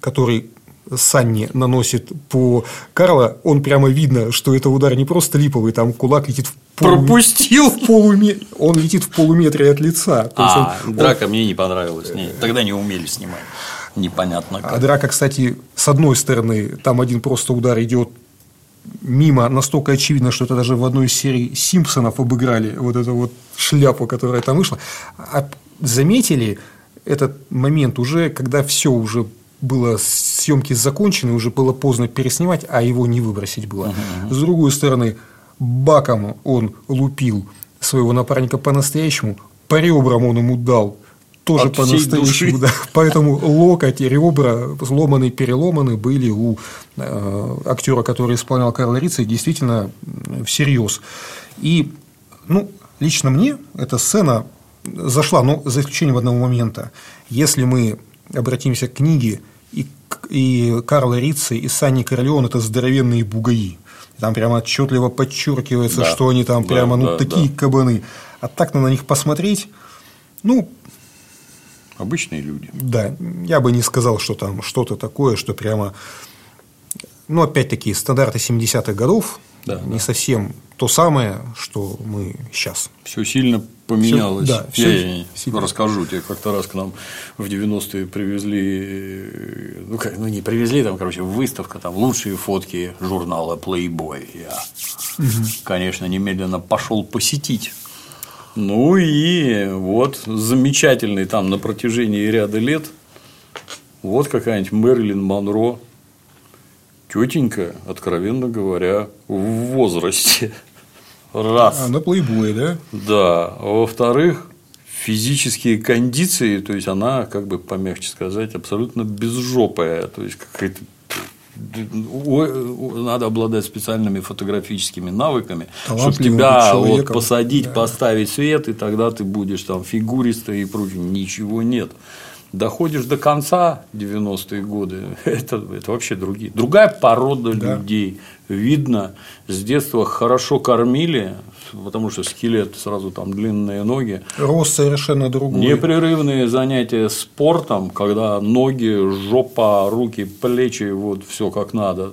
который Санни наносит по Карла, он прямо видно, что это удар не просто липовый, там кулак летит в полу... Пропустил! В полуме... Он летит в полуметре от лица. а, он... драка мне не понравилась. Не, тогда не умели снимать непонятно как. А драка, кстати, с одной стороны, там один просто удар идет мимо, настолько очевидно, что это даже в одной из серий Симпсонов обыграли вот эту вот шляпу, которая там вышла. А заметили этот момент уже, когда все уже было съемки закончены, уже было поздно переснимать, а его не выбросить было. Uh-huh. С другой стороны, баком он лупил своего напарника по-настоящему, по ребрам он ему дал тоже по-настоящему, да. Поэтому локоть и ребра сломаны, переломаны были у э, актера, который исполнял Карла Рица, действительно всерьез. И, ну, лично мне эта сцена зашла, но за исключением одного момента. Если мы обратимся к книге, и, и Карла Рица, и Санни Корлеон – это здоровенные бугаи. Там прямо отчетливо подчеркивается, да, что они там да, прямо ну, да, такие да. кабаны. А так на них посмотреть, ну, Обычные люди. Да, я бы не сказал, что там что-то такое, что прямо. Ну, опять-таки, стандарты 70-х годов да, не да. совсем то самое, что мы сейчас. Все сильно поменялось. Всё, да, все я сильно. расскажу тебе, как-то раз к нам в 90-е привезли, ну, как, ну не привезли, там, короче, выставка, там лучшие фотки журнала Playboy. Я, угу. конечно, немедленно пошел посетить ну и вот замечательный там на протяжении ряда лет вот какая-нибудь Мэрилин Монро, тетенька, откровенно говоря, в возрасте. Раз. А, на плейбое, да? Да. А во-вторых, физические кондиции, то есть она, как бы помягче сказать, абсолютно безжопая, то есть какая-то надо обладать специальными фотографическими навыками, чтобы тебя вот посадить, да. поставить свет, и тогда ты будешь там фигуристой и прочее. Ничего нет. Доходишь до конца 90-е годы, *laughs* это, это вообще другие. Другая порода да. людей. Видно, с детства хорошо кормили, потому что скелет сразу там длинные ноги. Рост совершенно другой. Непрерывные занятия спортом, когда ноги, жопа, руки, плечи, вот все как надо.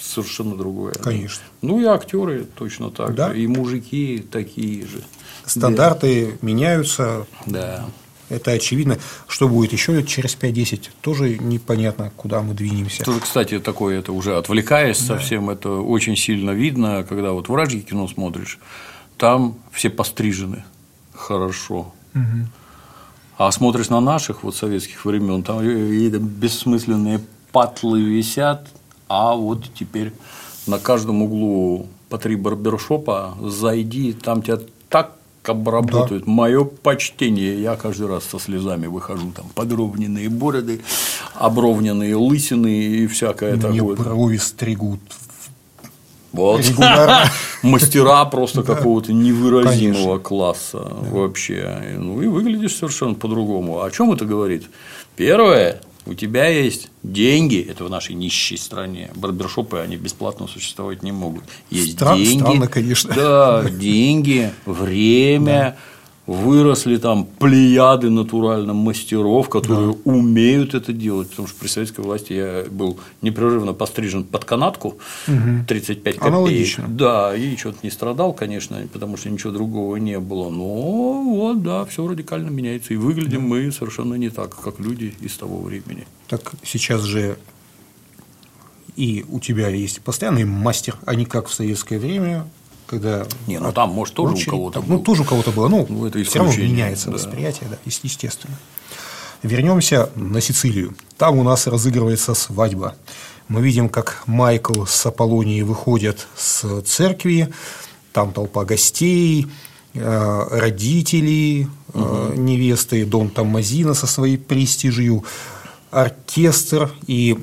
Совершенно другое. Конечно. Ну и актеры точно так да? же. И мужики такие же. Стандарты да. меняются. Да. это очевидно. Что будет еще лет через 5-10, тоже непонятно, куда мы двинемся. Тоже, кстати, такое, это уже отвлекаясь да. совсем, это очень сильно видно, когда вот вражье кино смотришь, там все пострижены хорошо. Угу. А смотришь на наших вот советских времен, там бессмысленные патлы висят, а вот теперь на каждом углу по три барбершопа, зайди, там тебя так обработают. Да. Мое почтение. Я каждый раз со слезами выхожу. Там подровненные бороды, обровненные лысины и всякое Мне такое. брови стригут. Вот. *laughs* Мастера просто какого-то невыразимого класса вообще. Ну и выглядишь совершенно по-другому. О чем это говорит? Первое, у тебя есть деньги, это в нашей нищей стране, барбершопы, они бесплатно существовать не могут. Есть Стран, деньги, странно, конечно. Да, деньги, время, выросли там плеяды натурально мастеров, которые да. умеют это делать, потому что при советской власти я был непрерывно пострижен под канатку, угу. 35 копеек. Аналогично. Да, и что-то не страдал, конечно, потому что ничего другого не было, но вот, да, все радикально меняется, и выглядим да. мы совершенно не так, как люди из того времени. Так сейчас же и у тебя есть постоянный мастер, а не как в советское время, когда не, ну там может тоже очередь, у кого-то было. Ну тоже у кого-то было, ну, ну это все равно меняется да. восприятие, да, естественно. Вернемся на Сицилию. Там у нас разыгрывается свадьба. Мы видим, как Майкл с Аполлонией выходят с церкви, там толпа гостей, э, родители угу. невесты, Дон Тамазина со своей престижью, оркестр и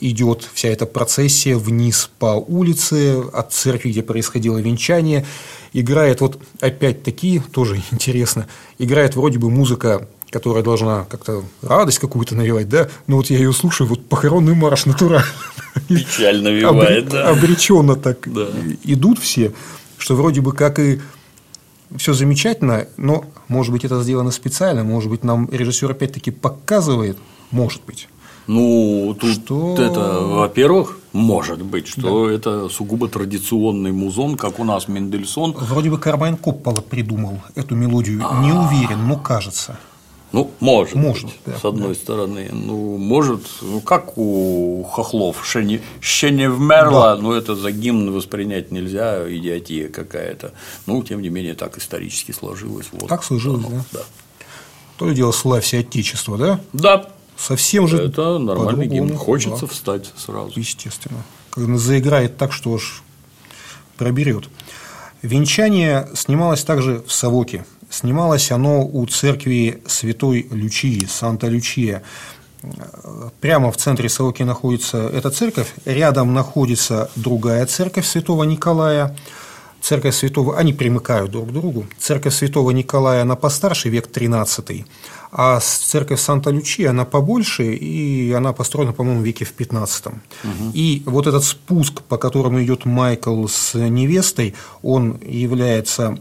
идет вся эта процессия вниз по улице от церкви, где происходило венчание. Играет вот опять-таки, тоже *laughs* интересно, играет вроде бы музыка которая должна как-то радость какую-то навевать, да, но вот я ее слушаю, вот похоронный марш натурально. *laughs* Печаль навевает, Обре- да. Обреченно так да. идут все, что вроде бы как и все замечательно, но, может быть, это сделано специально, может быть, нам режиссер опять-таки показывает, может быть, ну, тут что... это, во-первых, может быть, что да. это сугубо традиционный музон, как у нас Мендельсон. Вроде бы Кармайн Коппола придумал эту мелодию, А-а-а. не уверен, но кажется. Ну, может, может быть, да, с одной да. стороны. Ну, может, ну, как у хохлов, Шени, Шеневмерла, да. ну, это за гимн воспринять нельзя, идиотия какая-то. Ну, тем не менее, так исторически сложилось. Вот, так сложилось, да. да. То ли дело славься Отечество, да? Да, совсем же Это нормальный гимн. Хочется да. встать сразу. Естественно. Когда заиграет так, что аж проберет. Венчание снималось также в Савоке. Снималось оно у церкви Святой Лючии, Санта-Лючия. Прямо в центре Савоки находится эта церковь, рядом находится другая церковь Святого Николая, Церковь Святого, они примыкают друг к другу. Церковь Святого Николая, она постарше, век 13 а церковь Санта-Лючия, она побольше, и она построена, по-моему, в веке в 15 угу. И вот этот спуск, по которому идет Майкл с невестой, он является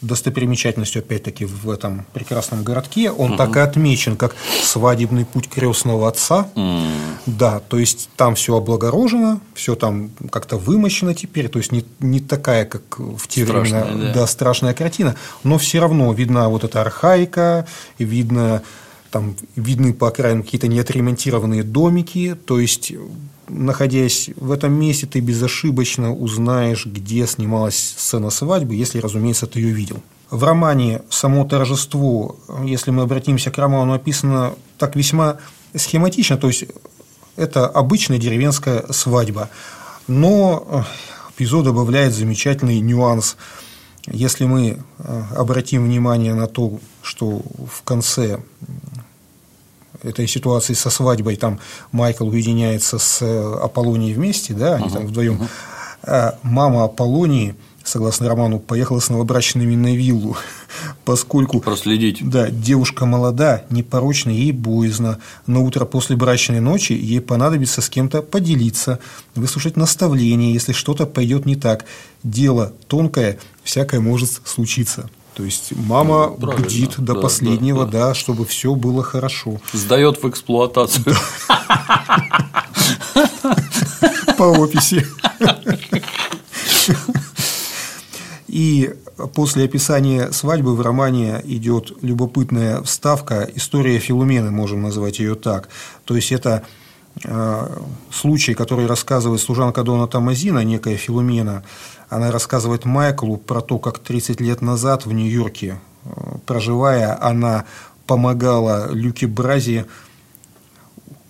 достопримечательностью, опять-таки, в этом прекрасном городке. Он угу. так и отмечен, как свадебный путь крестного отца. Угу. Да, то есть там все облагорожено, все там как-то вымощено теперь, то есть не, не такая, как в те страшная, времена, да. да, страшная картина, но все равно видна вот эта архаика, видно там видны по окраинам какие-то неотремонтированные домики, то есть находясь в этом месте, ты безошибочно узнаешь, где снималась сцена свадьбы, если, разумеется, ты ее видел. В романе «Само торжество», если мы обратимся к роману, написано так весьма схематично, то есть это обычная деревенская свадьба. Но эпизод добавляет замечательный нюанс. Если мы э, обратим внимание на то, что в конце этой ситуации со свадьбой, там Майкл уединяется с э, Аполлонией вместе, да, они uh-huh, там вдвоем. Uh-huh. Мама Аполлонии, согласно роману, поехала с новобрачными на виллу, *laughs* поскольку проследить. Да, девушка молода, непорочна, ей боязно. На утро после брачной ночи ей понадобится с кем-то поделиться, выслушать наставление, если что-то пойдет не так. Дело тонкое, всякое может случиться. То есть мама ну, бдит до да, последнего, да, да. да, чтобы все было хорошо. Сдает в эксплуатацию. *laughs* По описи. И после описания свадьбы в романе идет любопытная вставка «История Филумены», можем назвать ее так. То есть, это случай, который рассказывает служанка Дона Тамазина, некая Филумена. Она рассказывает Майклу про то, как 30 лет назад в Нью-Йорке, э, проживая, она помогала Люке Брази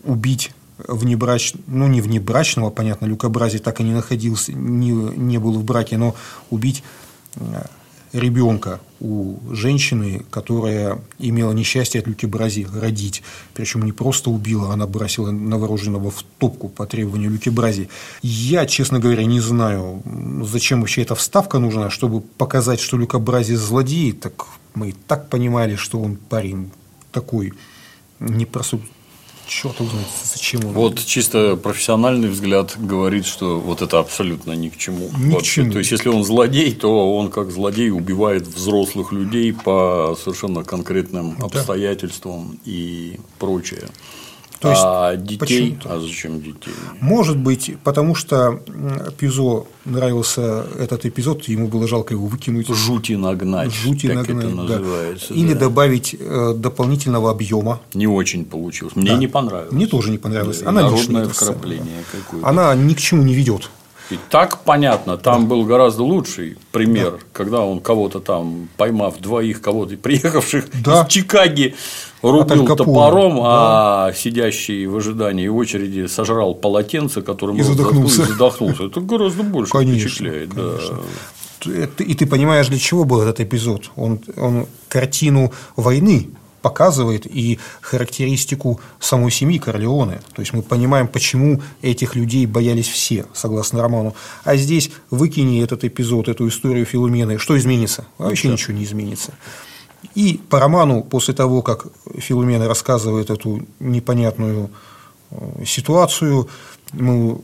убить внебрач... ну не внебрачного, понятно, Люка Брази так и не находился, не, не был в браке, но убить э, ребенка у женщины, которая имела несчастье от Люки Брази родить. Причем не просто убила, она бросила новорожденного в топку по требованию Люки Брази. Я, честно говоря, не знаю, зачем вообще эта вставка нужна, чтобы показать, что Люка Брази злодей. Так мы и так понимали, что он парень такой не просто черт узнать, зачем он. Вот чисто профессиональный взгляд говорит, что вот это абсолютно ни к чему. Ни к чему. То есть, если он злодей, то он как злодей убивает взрослых людей по совершенно конкретным да. обстоятельствам и прочее. То есть, а детей? А зачем детей? Может быть, потому что Пизо нравился этот эпизод, ему было жалко его выкинуть. Жути нагнать. Жути как нагнать, это называется. Да. Или да. добавить э, дополнительного объема. Не очень получилось. Мне да. не понравилось. Мне тоже не понравилось. Да, Она вкрапление какое-то. Она ни к чему не ведет. И так понятно, там был гораздо лучший пример, да. когда он кого-то там, поймав двоих кого-то, *laughs* приехавших да. из Чикаги, рубил топором, да. а сидящий в ожидании очереди сожрал полотенце, которым и задохнулся. задохнулся. Это гораздо больше конечно, впечатляет. Конечно. Да. И ты понимаешь, для чего был этот эпизод? Он, он картину войны показывает и характеристику самой семьи Корлеоне. То есть мы понимаем, почему этих людей боялись все, согласно роману. А здесь выкини этот эпизод, эту историю Филумены, что изменится? Вообще да. ничего не изменится. И по роману, после того, как Филумена рассказывает эту непонятную э, ситуацию, мы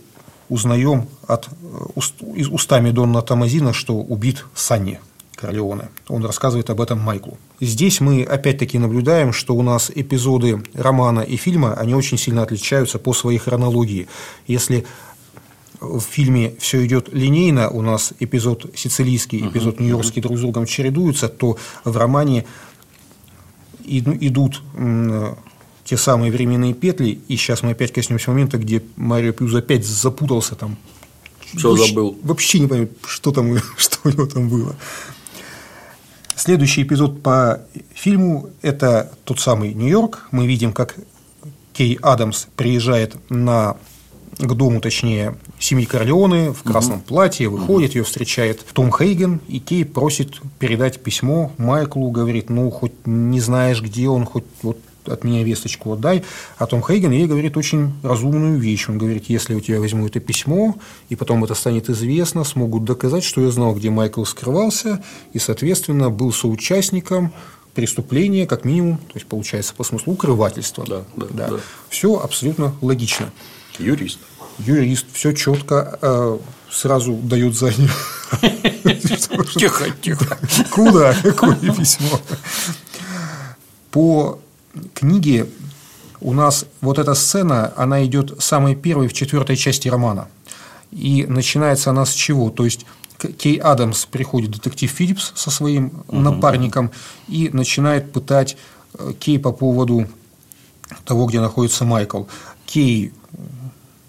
узнаем от, э, устами Донна Тамазина, что убит Санни. Корлеоне. Он рассказывает об этом Майклу. Здесь мы опять-таки наблюдаем, что у нас эпизоды романа и фильма, они очень сильно отличаются по своей хронологии. Если в фильме все идет линейно, у нас эпизод сицилийский, эпизод нью-йоркский друг с другом чередуются, то в романе идут те самые временные петли, и сейчас мы опять коснемся момента, где Марио Пьюз опять запутался там. Что забыл? Вообще не понимаю, что там, *laughs* что у него там было. Следующий эпизод по фильму – это тот самый Нью-Йорк. Мы видим, как Кей Адамс приезжает на к дому, точнее, семьи Корлеоне в красном угу. платье, выходит, угу. ее встречает Том Хейген, и Кей просит передать письмо Майклу, говорит, ну, хоть не знаешь, где он, хоть вот от меня весточку отдай. А Том Хейген ей говорит очень разумную вещь. Он говорит, если у тебя возьму это письмо, и потом это станет известно, смогут доказать, что я знал, где Майкл скрывался, и, соответственно, был соучастником преступления, как минимум, то есть получается по смыслу укрывательства. Да, да, да. да. Все абсолютно логично. Юрист. Юрист, все четко, э, сразу дает заднюю. Тихо, тихо. Куда? Какое письмо? По книге у нас вот эта сцена, она идет самой первой в четвертой части романа. И начинается она с чего? То есть Кей Адамс приходит детектив Филлипс со своим угу. напарником и начинает пытать э, Кей по поводу того, где находится Майкл. Кей,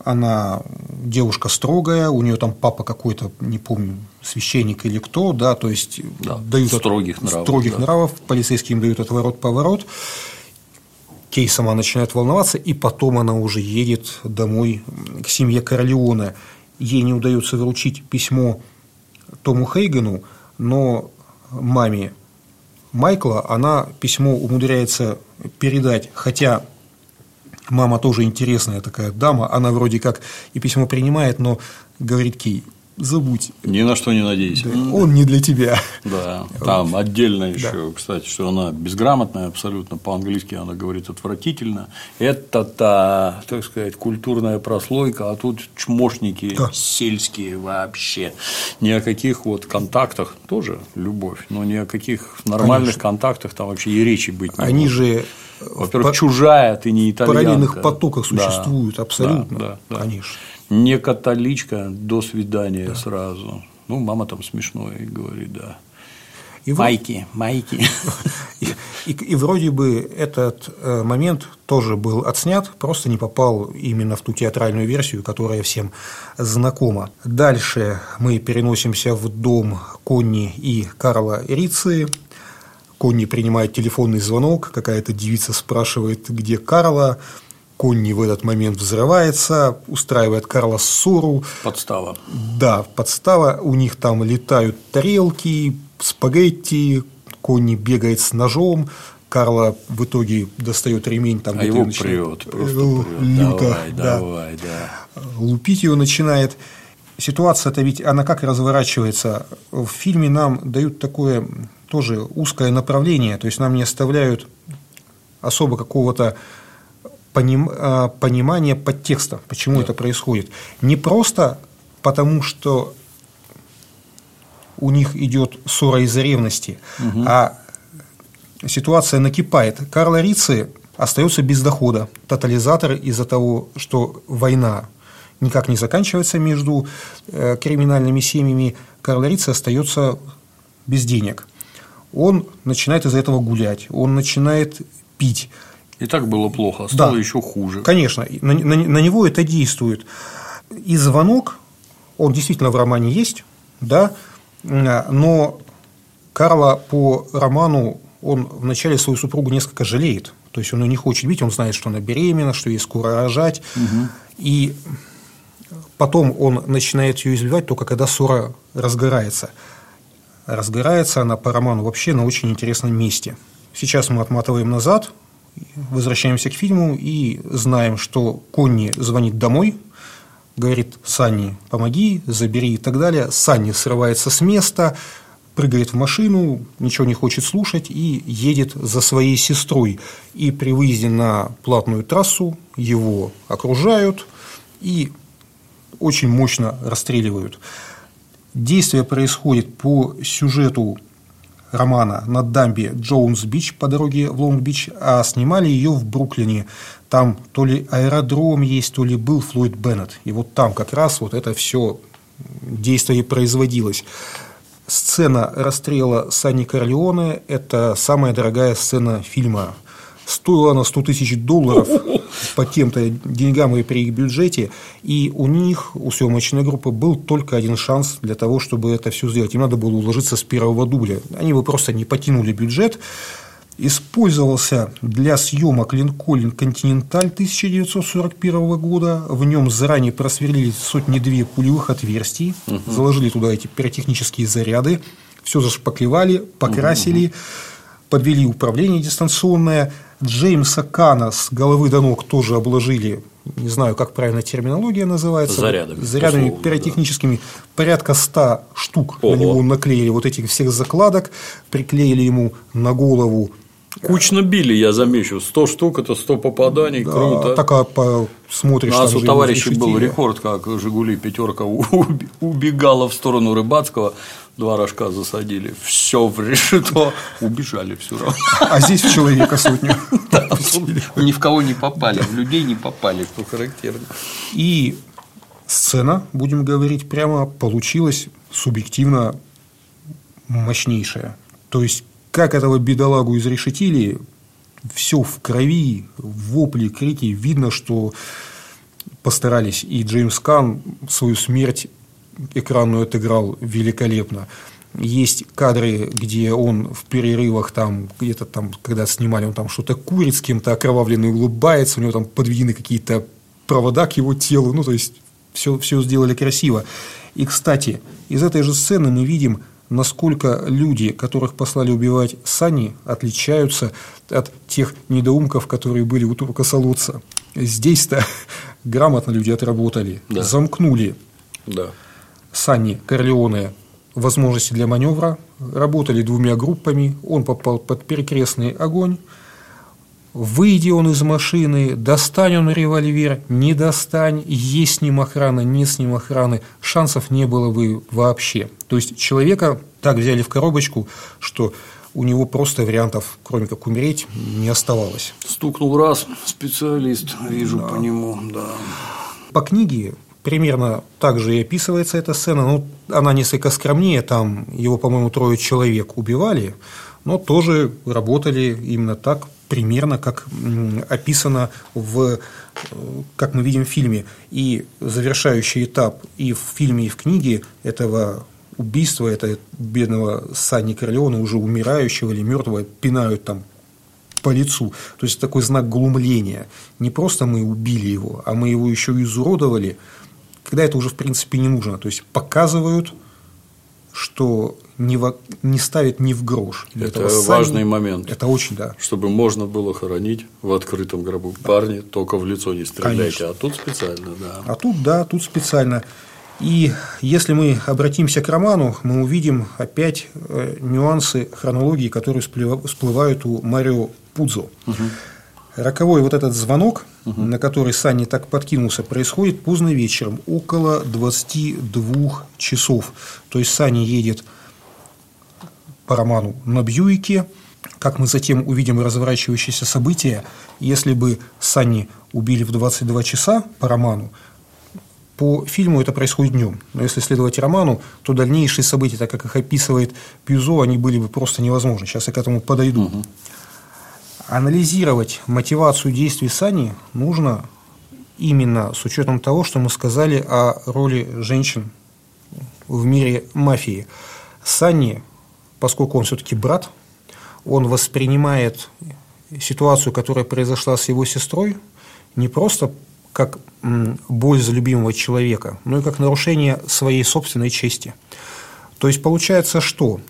она девушка строгая, у нее там папа какой-то, не помню, священник или кто, да, то есть да, дают строгих нравов, строгих да. нравов, полицейским дают отворот-поворот. Кей сама начинает волноваться, и потом она уже едет домой к семье Корлеона. Ей не удается вручить письмо Тому Хейгену, но маме Майкла она письмо умудряется передать, хотя мама тоже интересная такая дама, она вроде как и письмо принимает, но говорит Кей, забудь. Ни на что не надейся. Да, он не для тебя. Да, там отдельно еще, да. кстати, что она безграмотная абсолютно, по-английски она говорит отвратительно. Это та, так сказать, культурная прослойка, а тут чмошники да. сельские вообще. Ни о каких вот контактах, тоже любовь, но ни о каких нормальных Конечно. контактах там вообще и речи быть не Они может. же во-первых, по... чужая, ты не итальянка. В параллельных потоках существуют, да, абсолютно. Да, да, да. Конечно не католичка, до свидания да. сразу. Ну, мама там смешное говорит, да. И майки, майки. *laughs* И, и, и вроде бы этот э, момент тоже был отснят, просто не попал именно в ту театральную версию, которая всем знакома. Дальше мы переносимся в дом Конни и Карла Рицы. Конни принимает телефонный звонок, какая-то девица спрашивает, где Карла. Конни в этот момент взрывается, устраивает Карла ссору. Подстава. Да, подстава. У них там летают тарелки, спагетти, Конни бегает с ножом, Карла в итоге достает ремень, там а его прет, просто э, прет. Люто, давай, да, давай, да. Лупить его начинает. Ситуация-то ведь, она как разворачивается? В фильме нам дают такое тоже узкое направление, то есть нам не оставляют особо какого-то поним, а, понимания подтекста, почему да. это происходит. Не просто потому, что у них идет ссора из-за ревности, угу. а ситуация накипает. Карла Рицци остается без дохода, тотализатор из-за того, что война никак не заканчивается между э, криминальными семьями, Карл Рицци остается без денег. Он начинает из-за этого гулять, он начинает пить. И так было плохо, а стало да, еще хуже. Конечно, на, на, на него это действует. И звонок, он действительно в романе есть, да, но Карла по роману он вначале свою супругу несколько жалеет. То есть он ее не хочет видеть, он знает, что она беременна, что ей скоро рожать. Угу. И потом он начинает ее избивать только когда ссора разгорается. Разгорается она по роману вообще на очень интересном месте. Сейчас мы отматываем назад, возвращаемся к фильму и знаем, что Конни звонит домой, говорит Санни, помоги, забери и так далее. Санни срывается с места, прыгает в машину, ничего не хочет слушать и едет за своей сестрой. И при выезде на платную трассу его окружают и очень мощно расстреливают. Действие происходит по сюжету романа на дамбе Джоунс-Бич по дороге в Лонг-Бич, а снимали ее в Бруклине. Там то ли аэродром есть, то ли был Флойд Беннет. И вот там как раз вот это все действие производилось. Сцена расстрела Санни Корлеоне – это самая дорогая сцена фильма стоила она 100 тысяч долларов *laughs* по тем-то деньгам и при их бюджете, и у них, у съемочной группы, был только один шанс для того, чтобы это все сделать. Им надо было уложиться с первого дубля. Они бы просто не потянули бюджет. Использовался для съемок Линкольн Континенталь 1941 года. В нем заранее просверлили сотни-две пулевых отверстий, угу. заложили туда эти пиротехнические заряды, все зашпаклевали, покрасили, угу. подвели управление дистанционное, Джеймса Кана с головы до ног тоже обложили, не знаю, как правильно терминология называется. Зарядами. Зарядами условно, пиротехническими. Да. Порядка 100 штук Ого. на него наклеили вот этих всех закладок, приклеили ему на голову Кучно били, я замечу. 100 штук – это 100 попаданий, да, круто. Так а посмотришь. У нас у товарищей был рекорд, как «Жигули» пятерка убегала в сторону Рыбацкого два рожка засадили, все в решето, убежали все равно. А здесь в человека сотню. *laughs* Ни в кого не попали, в людей не попали, что характерно. И сцена, будем говорить прямо, получилась субъективно мощнейшая. То есть, как этого бедолагу изрешетили, все в крови, вопли, крики, видно, что постарались. И Джеймс Кан свою смерть экранную отыграл великолепно. Есть кадры, где он в перерывах там, где-то там, когда снимали, он там что-то курит, с кем-то окровавленный улыбается, у него там подведены какие-то провода к его телу, ну, то есть, все, все сделали красиво. И, кстати, из этой же сцены мы видим, насколько люди, которых послали убивать Сани, отличаются от тех недоумков, которые были у турка Солоца. Здесь-то *laughs* грамотно люди отработали, да. замкнули да. Санни Корлеоне возможности для маневра, работали двумя группами, он попал под перекрестный огонь, выйди он из машины, достань он револьвер, не достань, есть с ним охрана, нет с ним охраны, шансов не было бы вообще. То есть человека так взяли в коробочку, что у него просто вариантов, кроме как умереть, не оставалось. Стукнул раз, специалист, вижу да. по нему, да. По книге примерно так же и описывается эта сцена, но она несколько скромнее, там его, по-моему, трое человек убивали, но тоже работали именно так, примерно как описано в, как мы видим в фильме. И завершающий этап и в фильме, и в книге этого убийства, это бедного Санни Корлеона, уже умирающего или мертвого, пинают там по лицу. То есть такой знак глумления. Не просто мы убили его, а мы его еще изуродовали, когда это уже в принципе не нужно. То есть показывают, что не, в, не ставит ни в грош. Это важный момент. Это очень, да. Чтобы можно было хоронить в открытом гробу. Да. Парни, только в лицо не стреляйте, Конечно. а тут специально, да. А тут, да, тут специально. И если мы обратимся к роману, мы увидим опять э, нюансы хронологии, которые всплывают у Марио Пудзо. Угу. Роковой вот этот звонок, угу. на который Санни так подкинулся, происходит поздно вечером, около 22 часов. То есть Санни едет по роману на Бьюике, как мы затем увидим разворачивающиеся события, если бы Санни убили в 22 часа по роману, по фильму это происходит днем, но если следовать роману, то дальнейшие события, так как их описывает Пьюзо, они были бы просто невозможны. Сейчас я к этому подойду. Угу. Анализировать мотивацию действий Сани нужно именно с учетом того, что мы сказали о роли женщин в мире мафии. Санни, поскольку он все-таки брат, он воспринимает ситуацию, которая произошла с его сестрой, не просто как боль за любимого человека, но и как нарушение своей собственной чести. То есть получается, что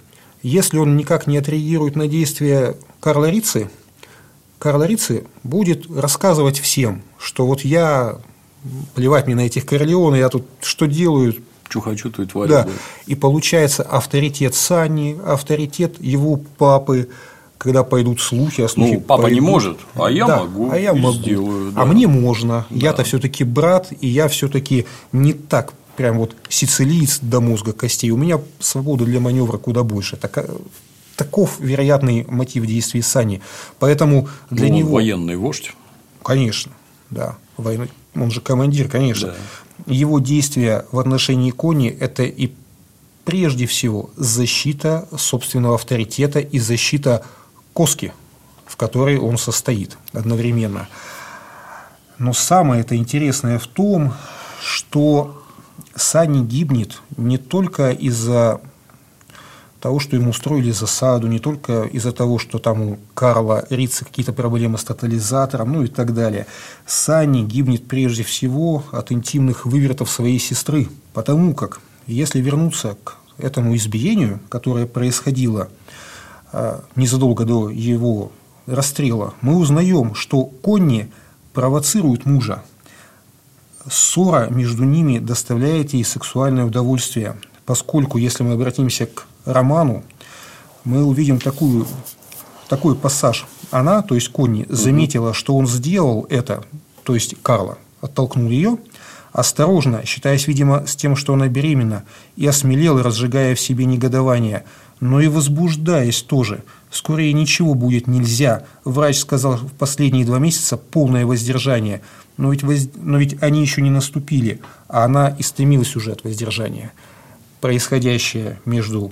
если он никак не отреагирует на действия Карла Рицы, Карл Рицы будет рассказывать всем, что вот я, плевать мне на этих Корлеоны, я тут что делаю, что хочу, то и творю. Да. И получается авторитет Сани, авторитет его папы, когда пойдут слухи, а слухи ну, папа пойдут. не может, а я да, могу, а я могу. сделаю. Да. А мне можно. Да. Я-то все-таки брат, и я все-таки не так прям вот сицилиец до мозга костей. У меня свободы для маневра куда больше. Так, э, таков вероятный мотив действий Сани. Поэтому для ну, него... военный вождь. Конечно, да. Войны... Он же командир, конечно. Да. Его действия в отношении Кони – это и прежде всего защита собственного авторитета и защита коски, в которой он состоит одновременно. Но самое это интересное в том, что Сани гибнет не только из-за того, что ему устроили засаду, не только из-за того, что там у Карла Рица какие-то проблемы с тотализатором, ну и так далее. Сани гибнет прежде всего от интимных вывертов своей сестры, потому как, если вернуться к этому избиению, которое происходило а, незадолго до его расстрела, мы узнаем, что Конни провоцирует мужа. Ссора между ними доставляет ей сексуальное удовольствие, поскольку, если мы обратимся к роману, мы увидим такую, такой пассаж. Она, то есть Конни, заметила, что он сделал это, то есть Карла, оттолкнул ее, осторожно, считаясь, видимо, с тем, что она беременна, и осмелел, разжигая в себе негодование – но и возбуждаясь тоже. Скоро ей ничего будет нельзя. Врач сказал в последние два месяца полное воздержание. Но ведь, воз... но ведь они еще не наступили, а она и стремилась уже от воздержания. Происходящее между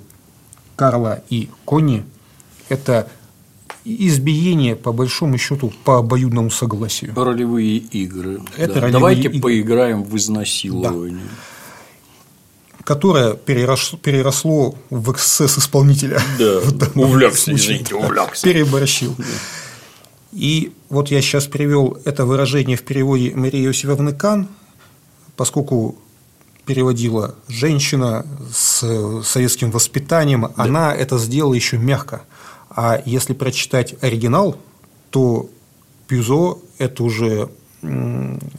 Карла и Конни – это избиение, по большому счету, по обоюдному согласию. Ролевые игры. Это да. ролевые Давайте игры. поиграем в изнасилование. Да которое переросло, переросло в эксцесс исполнителя. Да, *laughs* увлекся, извините, увлекся. Переборщил. И вот я сейчас перевел это выражение в переводе Марии Иосифовны Кан, поскольку переводила женщина с советским воспитанием, да. она это сделала еще мягко. А если прочитать оригинал, то Пюзо это уже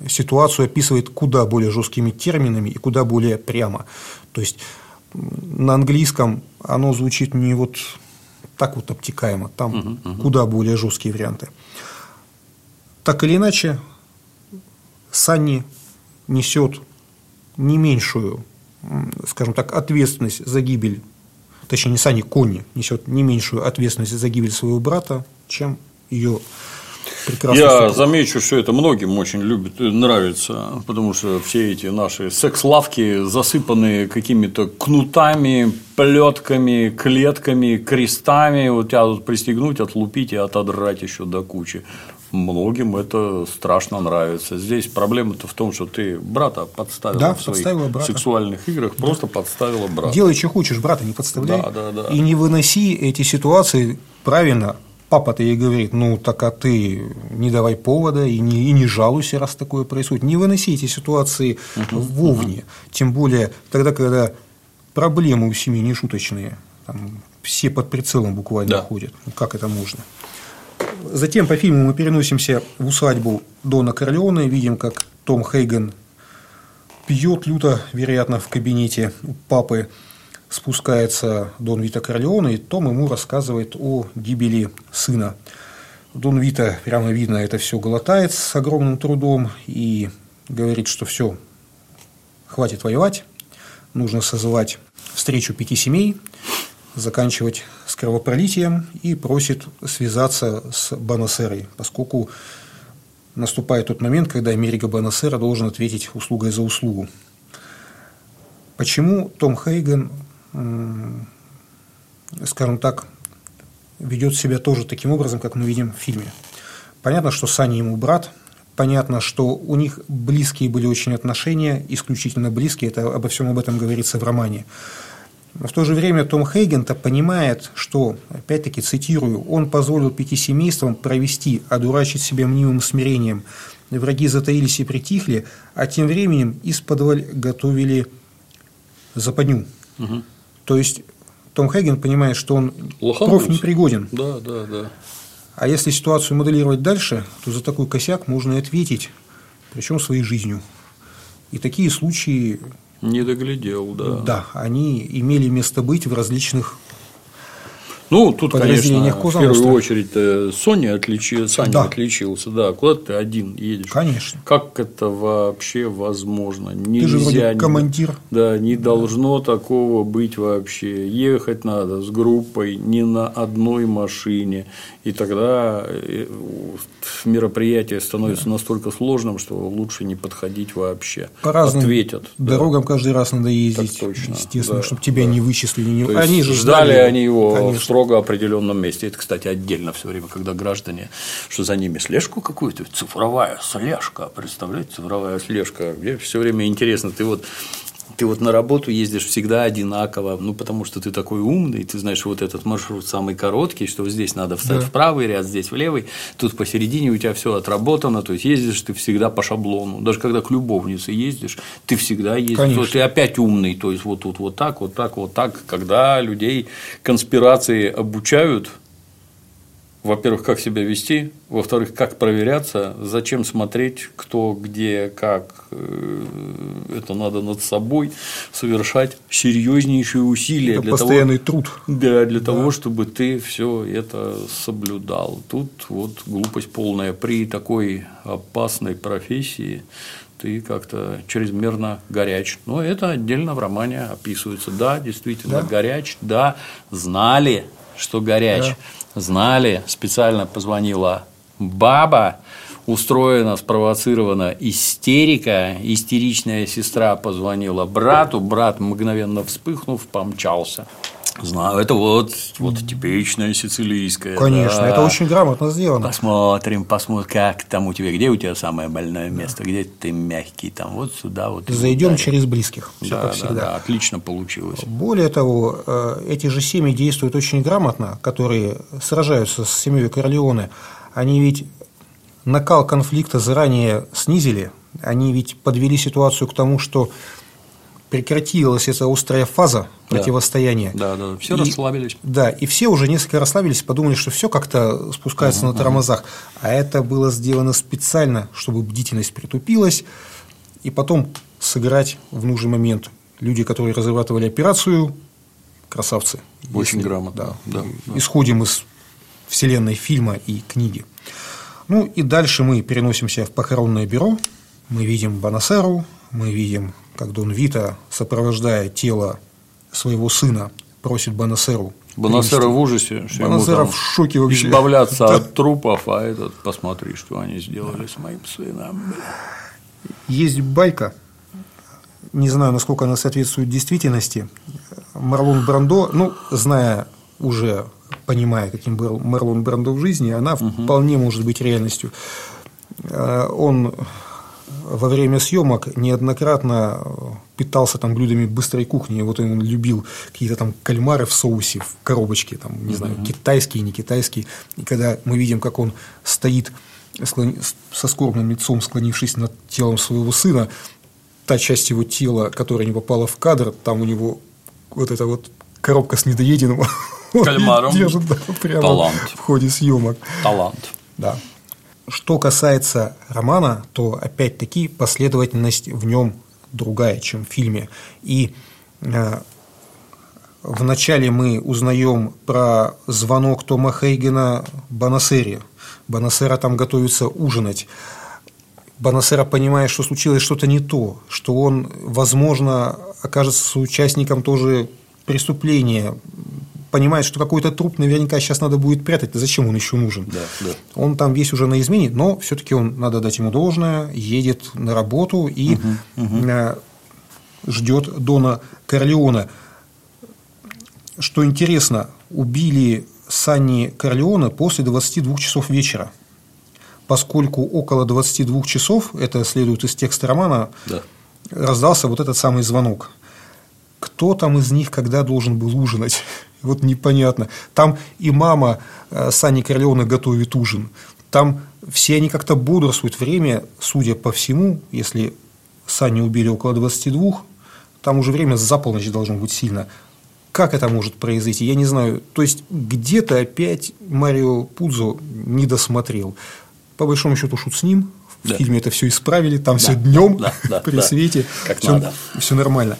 ситуацию описывает куда более жесткими терминами и куда более прямо. То есть на английском оно звучит не вот так вот обтекаемо, там угу, угу. куда более жесткие варианты. Так или иначе, Санни несет не меньшую, скажем так, ответственность за гибель, точнее, не Санни, Конни несет не меньшую ответственность за гибель своего брата, чем ее прекрасный Я супруг. замечу, что это многим очень любит, э, нравится, потому что все эти наши секс-лавки засыпаны какими-то кнутами, плетками, клетками, крестами. Вот тебя тут пристегнуть, отлупить и отодрать еще до кучи. Многим это страшно нравится. Здесь проблема-то в том, что ты брата подставила да, в своих брата. сексуальных играх, да. просто подставила брата. Делай, что хочешь, брата не подставляй. Да, да, да. И не выноси эти ситуации правильно папа-то ей говорит, ну так а ты не давай повода и не, и не жалуйся, раз такое происходит. Не выноси эти ситуации uh-huh, вовне, uh-huh. тем более тогда, когда проблемы у семьи не шуточные, там, все под прицелом буквально да. ходят. Ну, как это можно? Затем по фильму мы переносимся в усадьбу Дона Корлеоне, видим, как Том Хейген пьет люто, вероятно, в кабинете у папы спускается Дон Вита Корлеоне, и Том ему рассказывает о гибели сына. Дон Вита, прямо видно, это все глотает с огромным трудом и говорит, что все, хватит воевать, нужно созывать встречу пяти семей, заканчивать с кровопролитием и просит связаться с Банасерой, поскольку наступает тот момент, когда Америка Банасера должен ответить услугой за услугу. Почему Том Хейген скажем так, ведет себя тоже таким образом, как мы видим в фильме. Понятно, что Саня ему брат, понятно, что у них близкие были очень отношения, исключительно близкие, это обо всем об этом говорится в романе. Но в то же время Том Хейген-то понимает, что, опять-таки цитирую, он позволил пяти семействам провести, одурачить себя мнимым смирением. Враги затаились и притихли, а тем временем из-под готовили западню. Угу. То есть Том Хейген понимает, что он проф непригоден. Да, да, да. А если ситуацию моделировать дальше, то за такой косяк можно и ответить, причем своей жизнью. И такие случаи не доглядел, да. Да, они имели место быть в различных ну, тут, конечно, в первую очередь Соня отличи... Саня да. отличился, да. Куда ты один едешь? Конечно. Как это вообще возможно? Нельзя. Ты же вроде командир. Да, не должно такого быть вообще. Ехать надо с группой не на одной машине. И тогда э, мероприятие становится да. настолько сложным, что лучше не подходить вообще. По разным Ответят. Дорогам да. каждый раз надо ездить. Так точно. Естественно, да. чтобы тебя да. не вычислили. Не... Они же ждали, ждали они его конечно. Строго определенном месте. Это, кстати, отдельно все время, когда граждане, что за ними слежку какую-то, цифровая слежка, представляете, цифровая слежка. Мне все время интересно, ты вот ты вот на работу ездишь всегда одинаково, ну, потому что ты такой умный, ты знаешь, вот этот маршрут самый короткий, что здесь надо встать да. в правый ряд, здесь в левый, тут посередине у тебя все отработано, то есть ездишь ты всегда по шаблону. Даже когда к любовнице ездишь, ты всегда ездишь, Конечно. то ты опять умный, то есть вот тут вот так, вот так, вот так, когда людей конспирации обучают, во-первых, как себя вести, во-вторых, как проверяться, зачем смотреть, кто, где, как. Э, это надо над собой совершать серьезнейшие усилия. Это для постоянный того, труд. Да, для да. того, чтобы ты все это соблюдал. Тут вот глупость полная. При такой опасной профессии ты как-то чрезмерно горяч. Но это отдельно в романе описывается. Да, действительно, да. горяч, да, знали, что горяч. Да знали, специально позвонила баба, устроена, спровоцирована истерика, истеричная сестра позвонила брату, брат, мгновенно вспыхнув, помчался. Знаю, это вот, вот типичная сицилийская. Конечно, да. это очень грамотно сделано. Посмотрим, посмотрим, как там у тебя, где у тебя самое больное место, да. где ты мягкий, там вот сюда вот. Зайдем вот через близких, все да, как всегда. Да, да, отлично получилось. Более того, э, эти же семьи действуют очень грамотно, которые сражаются с семьей Корлеоне. Они ведь накал конфликта заранее снизили, они ведь подвели ситуацию к тому, что прекратилась эта острая фаза противостояния. Да, да, все и, расслабились. Да, и все уже несколько расслабились, подумали, что все как-то спускается uh-huh, на тормозах. Uh-huh. А это было сделано специально, чтобы бдительность притупилась, и потом сыграть в нужный момент. Люди, которые разрабатывали операцию, красавцы. Очень если, грамотно. Да, да, да. Исходим из вселенной фильма и книги. Ну и дальше мы переносимся в похоронное бюро. Мы видим Банасеру, мы видим как Дон Вита, сопровождая тело своего сына, просит Банасеру Бонасера в ужасе, что ему Бонасера там в шоке вообще. избавляться от трупов, а этот, посмотри, что они сделали с моим сыном. Есть байка, не знаю, насколько она соответствует действительности. Марлон Брандо, ну, зная уже, понимая, каким был Марлон Брандо в жизни, она вполне может быть реальностью. Э, Он во время съемок неоднократно питался там блюдами быстрой кухни. Вот он любил какие-то там кальмары в соусе, в коробочке, там, не знаю, китайские, не китайские. И когда мы видим, как он стоит склон- со скорбным лицом, склонившись над телом своего сына, та часть его тела, которая не попала в кадр, там у него вот эта вот коробка с недоеденным Кальмаром. *laughs* держит да, прямо Талант. в ходе съемок. Талант. Да. Что касается романа, то опять-таки последовательность в нем другая, чем в фильме. И э, вначале мы узнаем про звонок Тома Хейгена Бонасере. Бонасера там готовится ужинать. Бонасера понимает, что случилось что-то не то, что он, возможно, окажется участником тоже преступления, понимает, что какой-то труп наверняка сейчас надо будет прятать, зачем он еще нужен? Да, да. Он там весь уже на измене, но все-таки он, надо дать ему должное, едет на работу и э, ждет Дона Корлеона. Что интересно, убили Санни Корлеона после 22 часов вечера. Поскольку около 22 часов, это следует из текста романа, Да. раздался вот этот самый звонок. Кто там из них когда должен был ужинать? Вот непонятно. Там и мама э, Сани Корлеона готовит ужин. Там все они как-то бодрствуют. Время, судя по всему, если Сани убили около 22, там уже время за полночь должно быть сильно. Как это может произойти, я не знаю. То есть, где-то опять Марио Пудзо не досмотрел. По большому счету, шут с ним. В Да. фильме это все исправили, там все Да, днем, да, да, *laughs* при да. свете. Как все, надо. все нормально.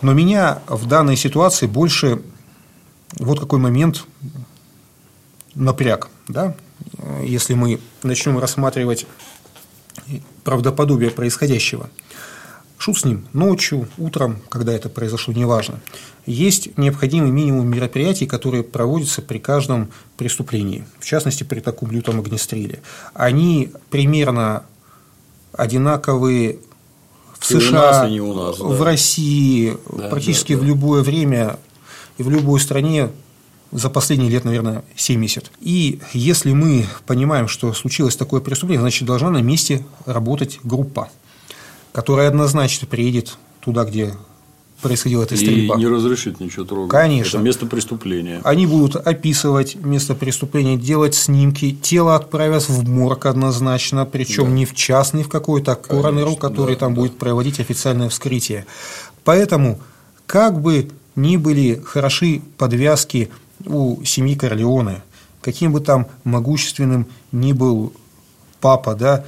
Но меня в данной ситуации больше вот какой момент напряг. Да? Если мы начнем рассматривать правдоподобие происходящего. Шут с ним ночью, утром, когда это произошло, неважно. Есть необходимый минимум мероприятий, которые проводятся при каждом преступлении, в частности, при таком лютом огнестреле. Они примерно одинаковые в И у США, нас, и у нас, да. в России, Да, практически да, да. в любое время и в любой стране за последние лет, наверное, 70. И если мы понимаем, что случилось такое преступление, значит, должна на месте работать группа, которая однозначно приедет туда, где происходила эта И стрельба. не разрешит ничего трогать. Конечно. Это место преступления. Они будут описывать место преступления, делать снимки, тело отправят в морг однозначно, причем Да. не в частный в какой-то, а коронеру, Конечно, который да, там да. будет проводить официальное вскрытие. Поэтому, как бы ни были хороши подвязки у семьи Корлеоне, каким бы там могущественным ни был папа, да,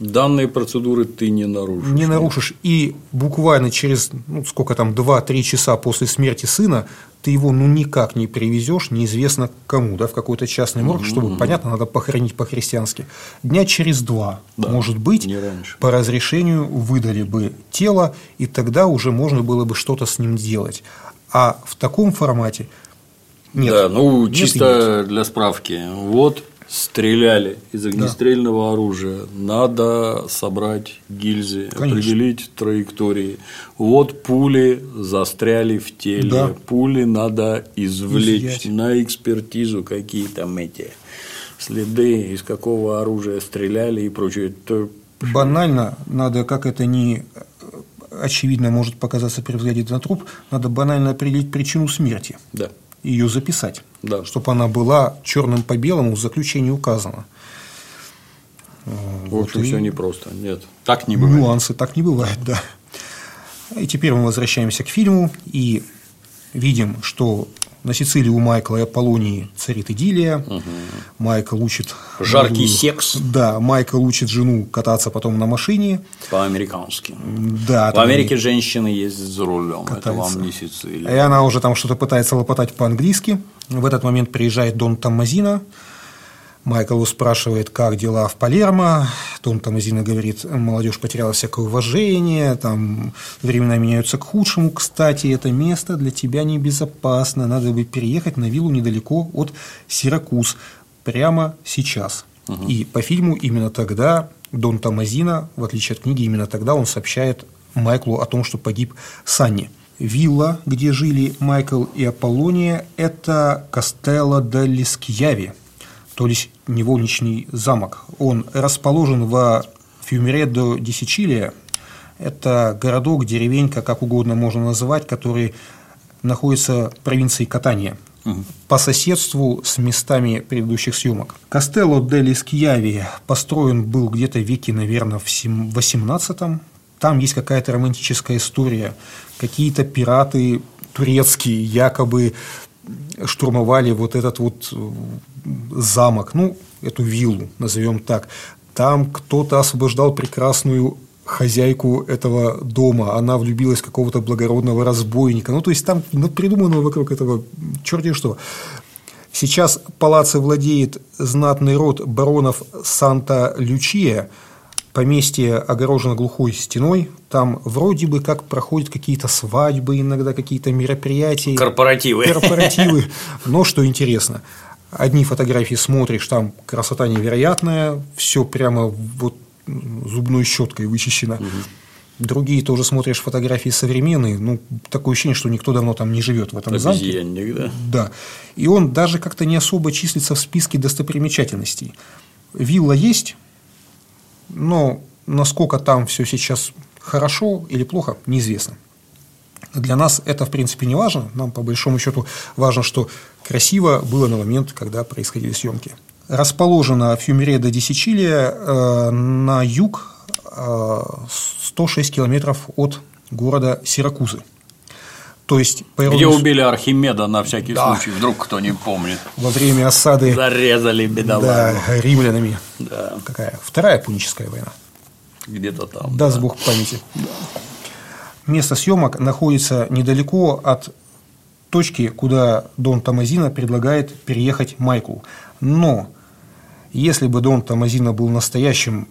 Данные процедуры ты не нарушишь. не нарушишь, и буквально через, ну, сколько там, 2-3 часа после смерти сына ты его ну никак не привезешь, неизвестно кому, да, в какой-то частный морг, чтобы, понятно, надо похоронить по-христиански. Дня через два, Да, может быть, не раньше. по разрешению выдали бы тело, и тогда уже можно было бы что-то с ним делать. А в таком формате нет. Да, ну Нет чисто для справки. Вот стреляли из огнестрельного оружия. Надо собрать гильзы, Конечно. определить траектории. Вот пули застряли в теле. Да. Пули надо извлечь Изъять. на экспертизу, какие там эти следы, из какого оружия стреляли и прочее. Это Банально надо, как это не очевидно может показаться при взгляде на труп, надо банально определить причину смерти, Да. ее записать, Да. чтобы она была черным по белому в заключении указана. В общем, Вот и все непросто. Нет, так не бывает. Нюансы так не бывает, да. И теперь мы возвращаемся к фильму и видим, что на Сицилии у Майкла и Аполлонии царит идиллия. Майкл учит Жаркий молодую- секс. Да, Майкл учит жену кататься потом на машине. По-американски. Да, В Америке женщины ездят за рулем. Это катаются. вам не И Сицилия. она уже там что-то пытается лопотать по-английски. В этот момент приезжает Дон Томмазино, Майкл спрашивает, как дела в Палермо. Том Тамазина говорит, молодежь потеряла всякое уважение, там времена меняются к худшему. Кстати, это место для тебя небезопасно, надо бы переехать на виллу недалеко от Сиракуз, прямо сейчас. Угу. И по фильму именно тогда Дон Тамазина, в отличие от книги, именно тогда он сообщает Майклу о том, что погиб Санни. Вилла, где жили Майкл и Аполлония, это Кастелло де Лискьяви – то есть невольничный замок. Он расположен во Фьюмередо ди Сичилия. Это городок, деревенька, как угодно можно называть, который находится в провинции Катания угу. по соседству с местами предыдущих съемок. Кастелло де Скьяви построен был где-то в веке, наверное, в 18 Там есть какая-то романтическая история. Какие-то пираты турецкие якобы штурмовали вот этот вот э, замок, ну, эту виллу, назовем так. Там кто-то освобождал прекрасную хозяйку этого дома, она влюбилась в какого-то благородного разбойника. Ну, то есть там ну, придумано вокруг этого черти что. Сейчас палаццо владеет знатный род баронов Санта-Лючия – поместье огорожено глухой стеной, там вроде бы как проходят какие-то свадьбы, иногда какие-то мероприятия. Корпоративы. Корпоративы. *laughs* Но что интересно, одни фотографии смотришь, там красота невероятная, все прямо вот зубной щеткой вычищено. Угу. Другие тоже смотришь фотографии современные, ну, такое ощущение, что никто давно там не живет в этом замке. да? Да. И он даже как-то не особо числится в списке достопримечательностей. Вилла есть, но насколько там все сейчас хорошо или плохо, неизвестно. Для нас это, в принципе, не важно. Нам, по большому счету, важно, что красиво было на момент, когда происходили съемки. Расположена Фьюмереда Сичилия э, на юг э, 106 километров от города Сиракузы. То есть, по Где убили Архимеда на всякий да. случай, вдруг кто не помнит. Во время осады. Зарезали бедолагу. Да, римлянами. Да. Какая? Вторая пуническая война. Где-то там. Даст да. Бог памяти. Да. Место съемок находится недалеко от точки, куда Дон Тамазина предлагает переехать Майклу. Но если бы Дон Тамазина был настоящим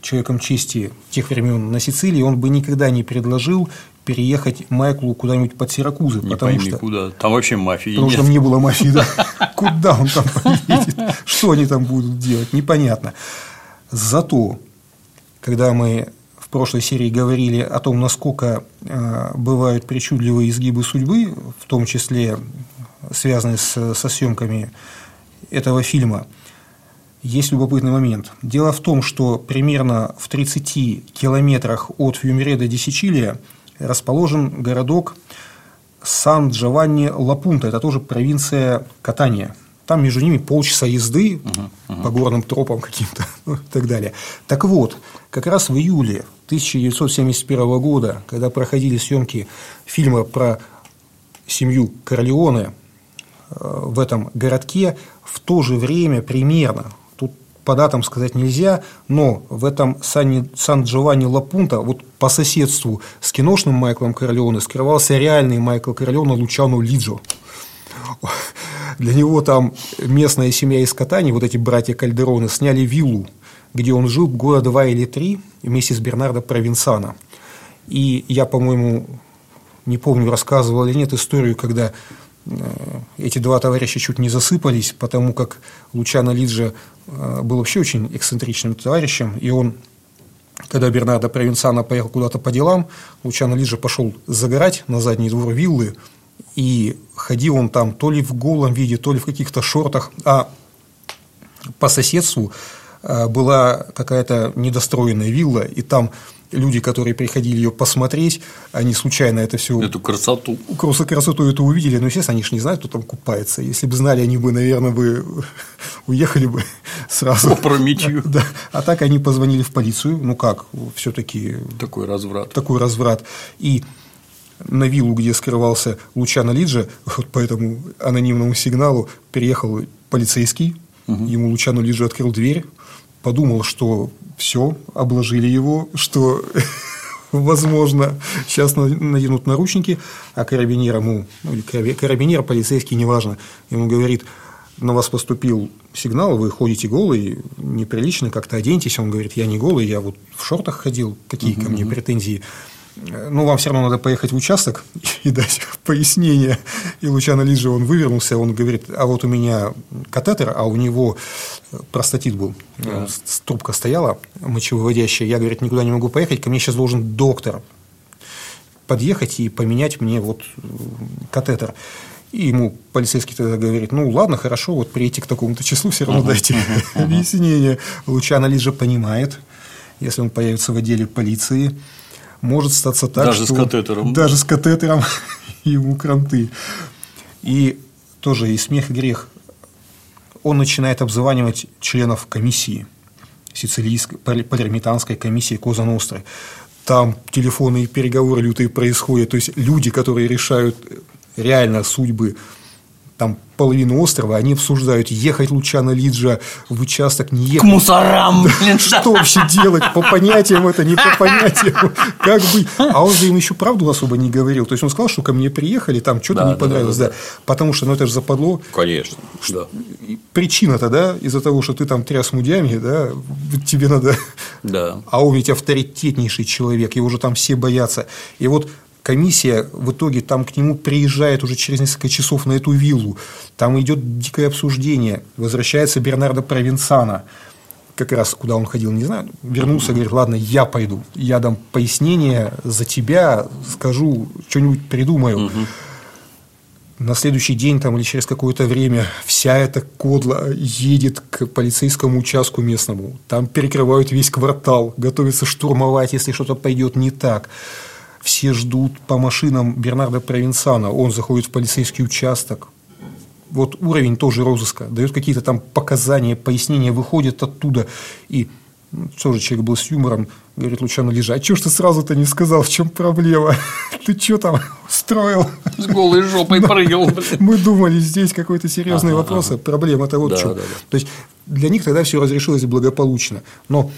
человеком чести тех времен на Сицилии, он бы никогда не предложил переехать Майклу куда-нибудь под Сиракузы. Не потому пойми, что, куда. Там вообще мафии Потому нет. что там не было мафии, да. *laughs* Куда он там поедет? Что они там будут делать? Непонятно. Зато, когда мы в прошлой серии говорили о том, насколько э, бывают причудливые изгибы судьбы, в том числе связанные с, со съемками этого фильма, есть любопытный момент. Дело в том, что примерно в 30 километрах от Фьюмереда ди Сичилия расположен городок Сан-Джованни-Лапунта, это тоже провинция Катания. Там между ними полчаса езды uh-huh, uh-huh. по горным тропам каким-то *laughs* ну, и так далее. Так вот, как раз в июле 1971 года, когда проходили съемки фильма про семью Корлеоне э, в этом городке, в то же время примерно по датам сказать нельзя, но в этом Сан-Джованни Лапунта, вот по соседству с киношным Майклом Корлеоне, скрывался реальный Майкл Корлеоне Лучано Лиджо. Для него там местная семья из Катани, вот эти братья Кальдероны, сняли виллу, где он жил года два или три вместе с Бернардо Провинсано. И я, по-моему, не помню, рассказывал или нет историю, когда Э, эти два товарища чуть не засыпались, потому как Лучано Лиджа э, был вообще очень эксцентричным товарищем, и он, когда Бернардо Провинцано поехал куда-то по делам, Лучано Лиджа пошел загорать на задний двор виллы, и ходил он там то ли в голом виде, то ли в каких-то шортах, а по соседству э, была какая-то недостроенная вилла, и там люди, которые приходили ее посмотреть, они случайно это все... Эту красоту. Красоту, красоту эту увидели, но, естественно, они же не знают, кто там купается. Если бы знали, они бы, наверное, бы *laughs* уехали бы *laughs* сразу. Опрометью. *laughs* Да. А так они позвонили в полицию, ну как, все таки Такой разврат. Такой разврат. И на виллу, где скрывался Лучано Лиджа, вот по этому анонимному сигналу приехал полицейский, угу. ему Лучано Лиджа открыл дверь, подумал, что все, обложили его, что *laughs* возможно, сейчас наденут наручники, а карабинер ему, ну, или карабинер, полицейский, неважно, ему говорит, на вас поступил сигнал, вы ходите голый, неприлично, как-то оденьтесь. Он говорит, я не голый, я вот в шортах ходил, какие ко мне претензии. Ну, вам все равно надо поехать в участок *laughs* и дать пояснение. И Лучано Лиджи, он вывернулся, он говорит, а вот у меня катетер, а у него простатит был, да. трубка стояла мочевыводящая. Я, говорит, никуда не могу поехать, ко мне сейчас должен доктор подъехать и поменять мне вот катетер. И ему полицейский тогда говорит, ну ладно, хорошо, вот прийти к такому-то числу, все равно дайте *laughs* объяснение. Лучано Лиджа понимает, если он появится в отделе полиции, может статься так, даже что... Даже с катетером. Даже с катетером *laughs* ему кранты. И тоже и смех, и грех. Он начинает обзванивать членов комиссии, сицилийской, палермитанской комиссии Коза Ностры. Там телефонные переговоры лютые происходят. То есть, люди, которые решают реально судьбы там половину острова, они обсуждают, ехать Лучана Лиджа в участок, не ехать. К мусорам! Блин, что вообще делать? По понятиям это, не по понятиям. Как быть? А он же им еще правду особо не говорил. То есть, он сказал, что ко мне приехали, там что-то да, не понравилось. Да, да, да. Потому что, ну, это же западло. Конечно. Да. Причина-то, да, из-за того, что ты там тряс мудями, да, тебе надо. Да. А он ведь авторитетнейший человек, его же там все боятся. И вот комиссия в итоге там к нему приезжает уже через несколько часов на эту виллу, там идет дикое обсуждение, возвращается Бернардо Провинсана, как раз куда он ходил, не знаю, вернулся, говорит, ладно, я пойду, я дам пояснение за тебя, скажу, что-нибудь придумаю. Угу. На следующий день там, или через какое-то время вся эта кодла едет к полицейскому участку местному. Там перекрывают весь квартал, готовятся штурмовать, если что-то пойдет не так все ждут по машинам Бернарда Провинсана, он заходит в полицейский участок, вот уровень тоже розыска, дает какие-то там показания, пояснения, выходит оттуда и тоже человек был с юмором, говорит Лучано Лежа, а что ж ты сразу-то не сказал, в чем проблема? *laughs* Ты что там устроил? С голой жопой *laughs* прыгал. Мы думали, здесь какой-то серьезный вопрос, а проблема-то вот в чем. То есть, для них тогда все разрешилось благополучно. Но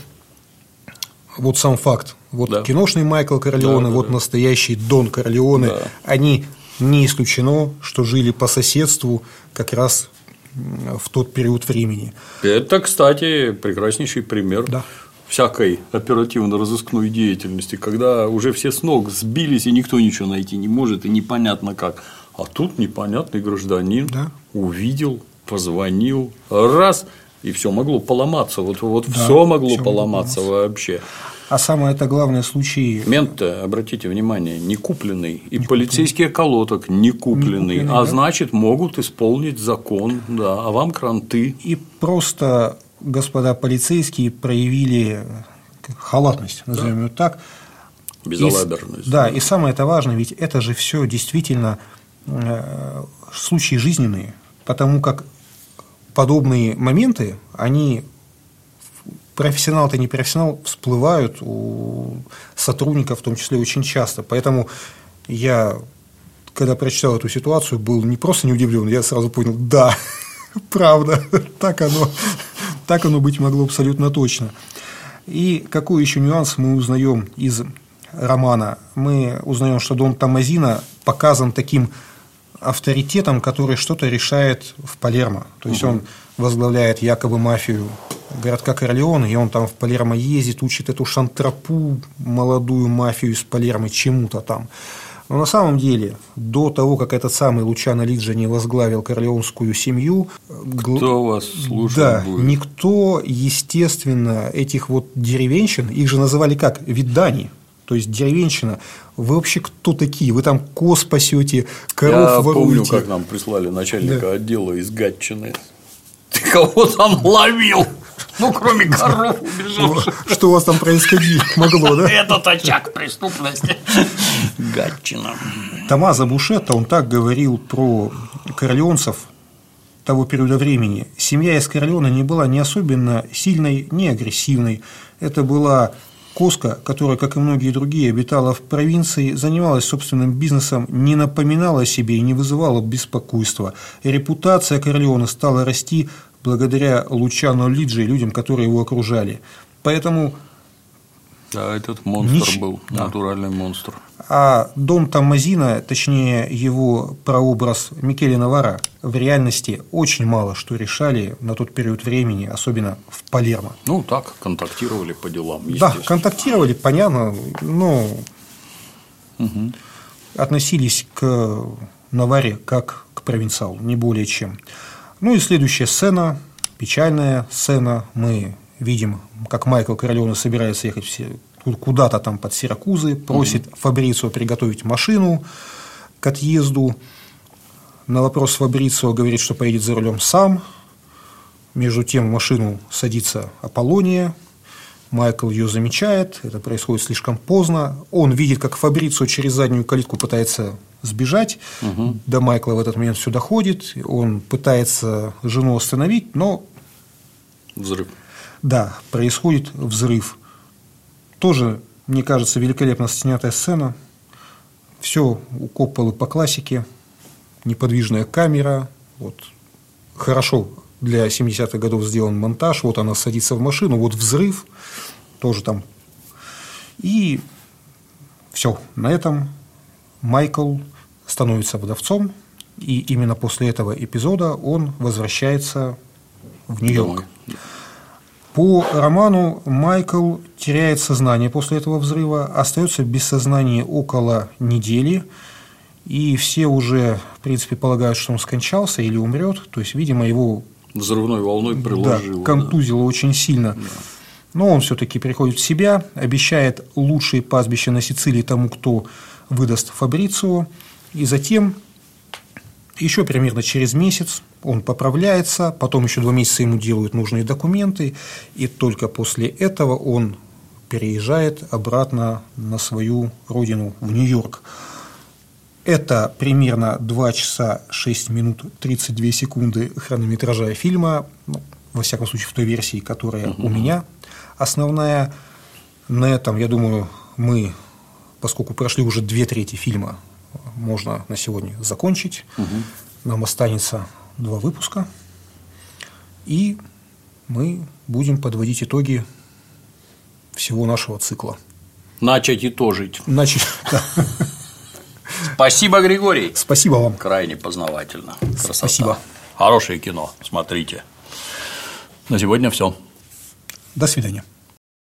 вот сам факт. Вот да. киношный Майкл Корлеоне, да, вот да. настоящий Дон Корлеоне, да. они не исключено, что жили по соседству как раз в тот период времени. Это, кстати, прекраснейший пример да. всякой оперативно-розыскной деятельности, когда уже все с ног сбились, и никто ничего найти не может, и непонятно как. А тут непонятный гражданин да. увидел, позвонил, раз – и все могло поломаться. Вот, вот да, все могло все поломаться могло вообще. А самое это главное случай. Мент, обратите внимание, не купленный. И не полицейский околоток не купленный. Не купленный а да? значит, могут исполнить закон, да, а вам кранты. И просто господа полицейские проявили халатность, назовем да. ее так. Безалаберность. И, да, и самое это важное, ведь это же все действительно э, случаи жизненные, потому как подобные моменты, они профессионал-то не профессионал, всплывают у сотрудников в том числе очень часто. Поэтому я, когда прочитал эту ситуацию, был не просто не удивлен, я сразу понял, да, *laughs* правда, так оно, так оно быть могло абсолютно точно. И какой еще нюанс мы узнаем из романа? Мы узнаем, что Дон Тамазина показан таким авторитетом, который что-то решает в Палермо. То есть угу. он возглавляет якобы мафию городка Корлеон, и он там в Палермо ездит, учит эту шантропу, молодую мафию из Палермо, чему-то там. Но на самом деле, до того, как этот самый Лучано Лиджа не возглавил корлеонскую семью, кто вас слушает да, будет? никто, естественно, этих вот деревенщин, их же называли как, видани, то есть деревенщина, вы вообще кто такие? Вы там коз пасете, коров Я воруете. помню, как нам прислали начальника да. отдела из Гатчины. Ты кого там ловил? Ну, кроме коров убежавших. Что у вас там происходить могло, да? Этот очаг преступности. Гатчина. Томазо Бушетто, он так говорил про корлеонцев того периода времени. Семья из Корлеона не была ни особенно сильной, ни агрессивной. Это была Коска, которая, как и многие другие, обитала в провинции, занималась собственным бизнесом, не напоминала о себе и не вызывала беспокойства. Репутация Корлеона стала расти благодаря Лучану Лиджи и людям, которые его окружали. Поэтому Да, этот монстр Нич- был, да. натуральный монстр. А дом Томмазина, точнее его прообраз Микеле Навара, в реальности очень мало что решали на тот период времени, особенно в Палермо. Ну, так, контактировали по делам, Да, контактировали, понятно, но относились к Наваре как к провинциалу, не более чем. Ну и следующая сцена, печальная сцена, мы видим, как Майкл Королеоне собирается ехать все- куда-то там под Сиракузы, просит Фабрицио приготовить машину к отъезду. На вопрос Фабрицио говорит, что поедет за рулем сам. Между тем в машину садится Аполлония, Майкл ее замечает, это происходит слишком поздно. Он видит, как Фабрицио через заднюю калитку пытается сбежать. До Майкла в этот момент все доходит. Он пытается жену остановить, но Взрыв. да, происходит взрыв. Тоже, мне кажется, великолепно снятая сцена. Все у Копполы по классике. Неподвижная камера. Вот. Хорошо для 70-х годов сделан монтаж. Вот она садится в машину, вот взрыв. Тоже там. И все. На этом Майкл становится вдовцом. И именно после этого эпизода он возвращается в Нью-Йорк. Домой. По роману Майкл теряет сознание после этого взрыва, остается без сознания около недели, и все уже, в принципе, полагают, что он скончался или умрет. То есть, видимо, его Взрывной волной да, приложило. да. контузило очень сильно. Но он все-таки приходит в себя, обещает лучшие пастбища на Сицилии тому, кто выдаст Фабрицио, и затем еще примерно через месяц он поправляется, потом еще два месяца ему делают нужные документы, и только после этого он переезжает обратно на свою родину, в Нью-Йорк. Это примерно 2 часа 6 минут 32 секунды хронометража фильма, ну, во всяком случае в той версии, которая у меня основная. На этом, я думаю, мы, поскольку прошли уже две трети фильма, можно на сегодня закончить. Нам останется два выпуска, и мы будем подводить итоги всего нашего цикла. Начать итожить. Значит, да. Спасибо, Григорий. спасибо вам. Крайне познавательно. Красота. Спасибо. Хорошее кино. Смотрите. На сегодня все. До свидания.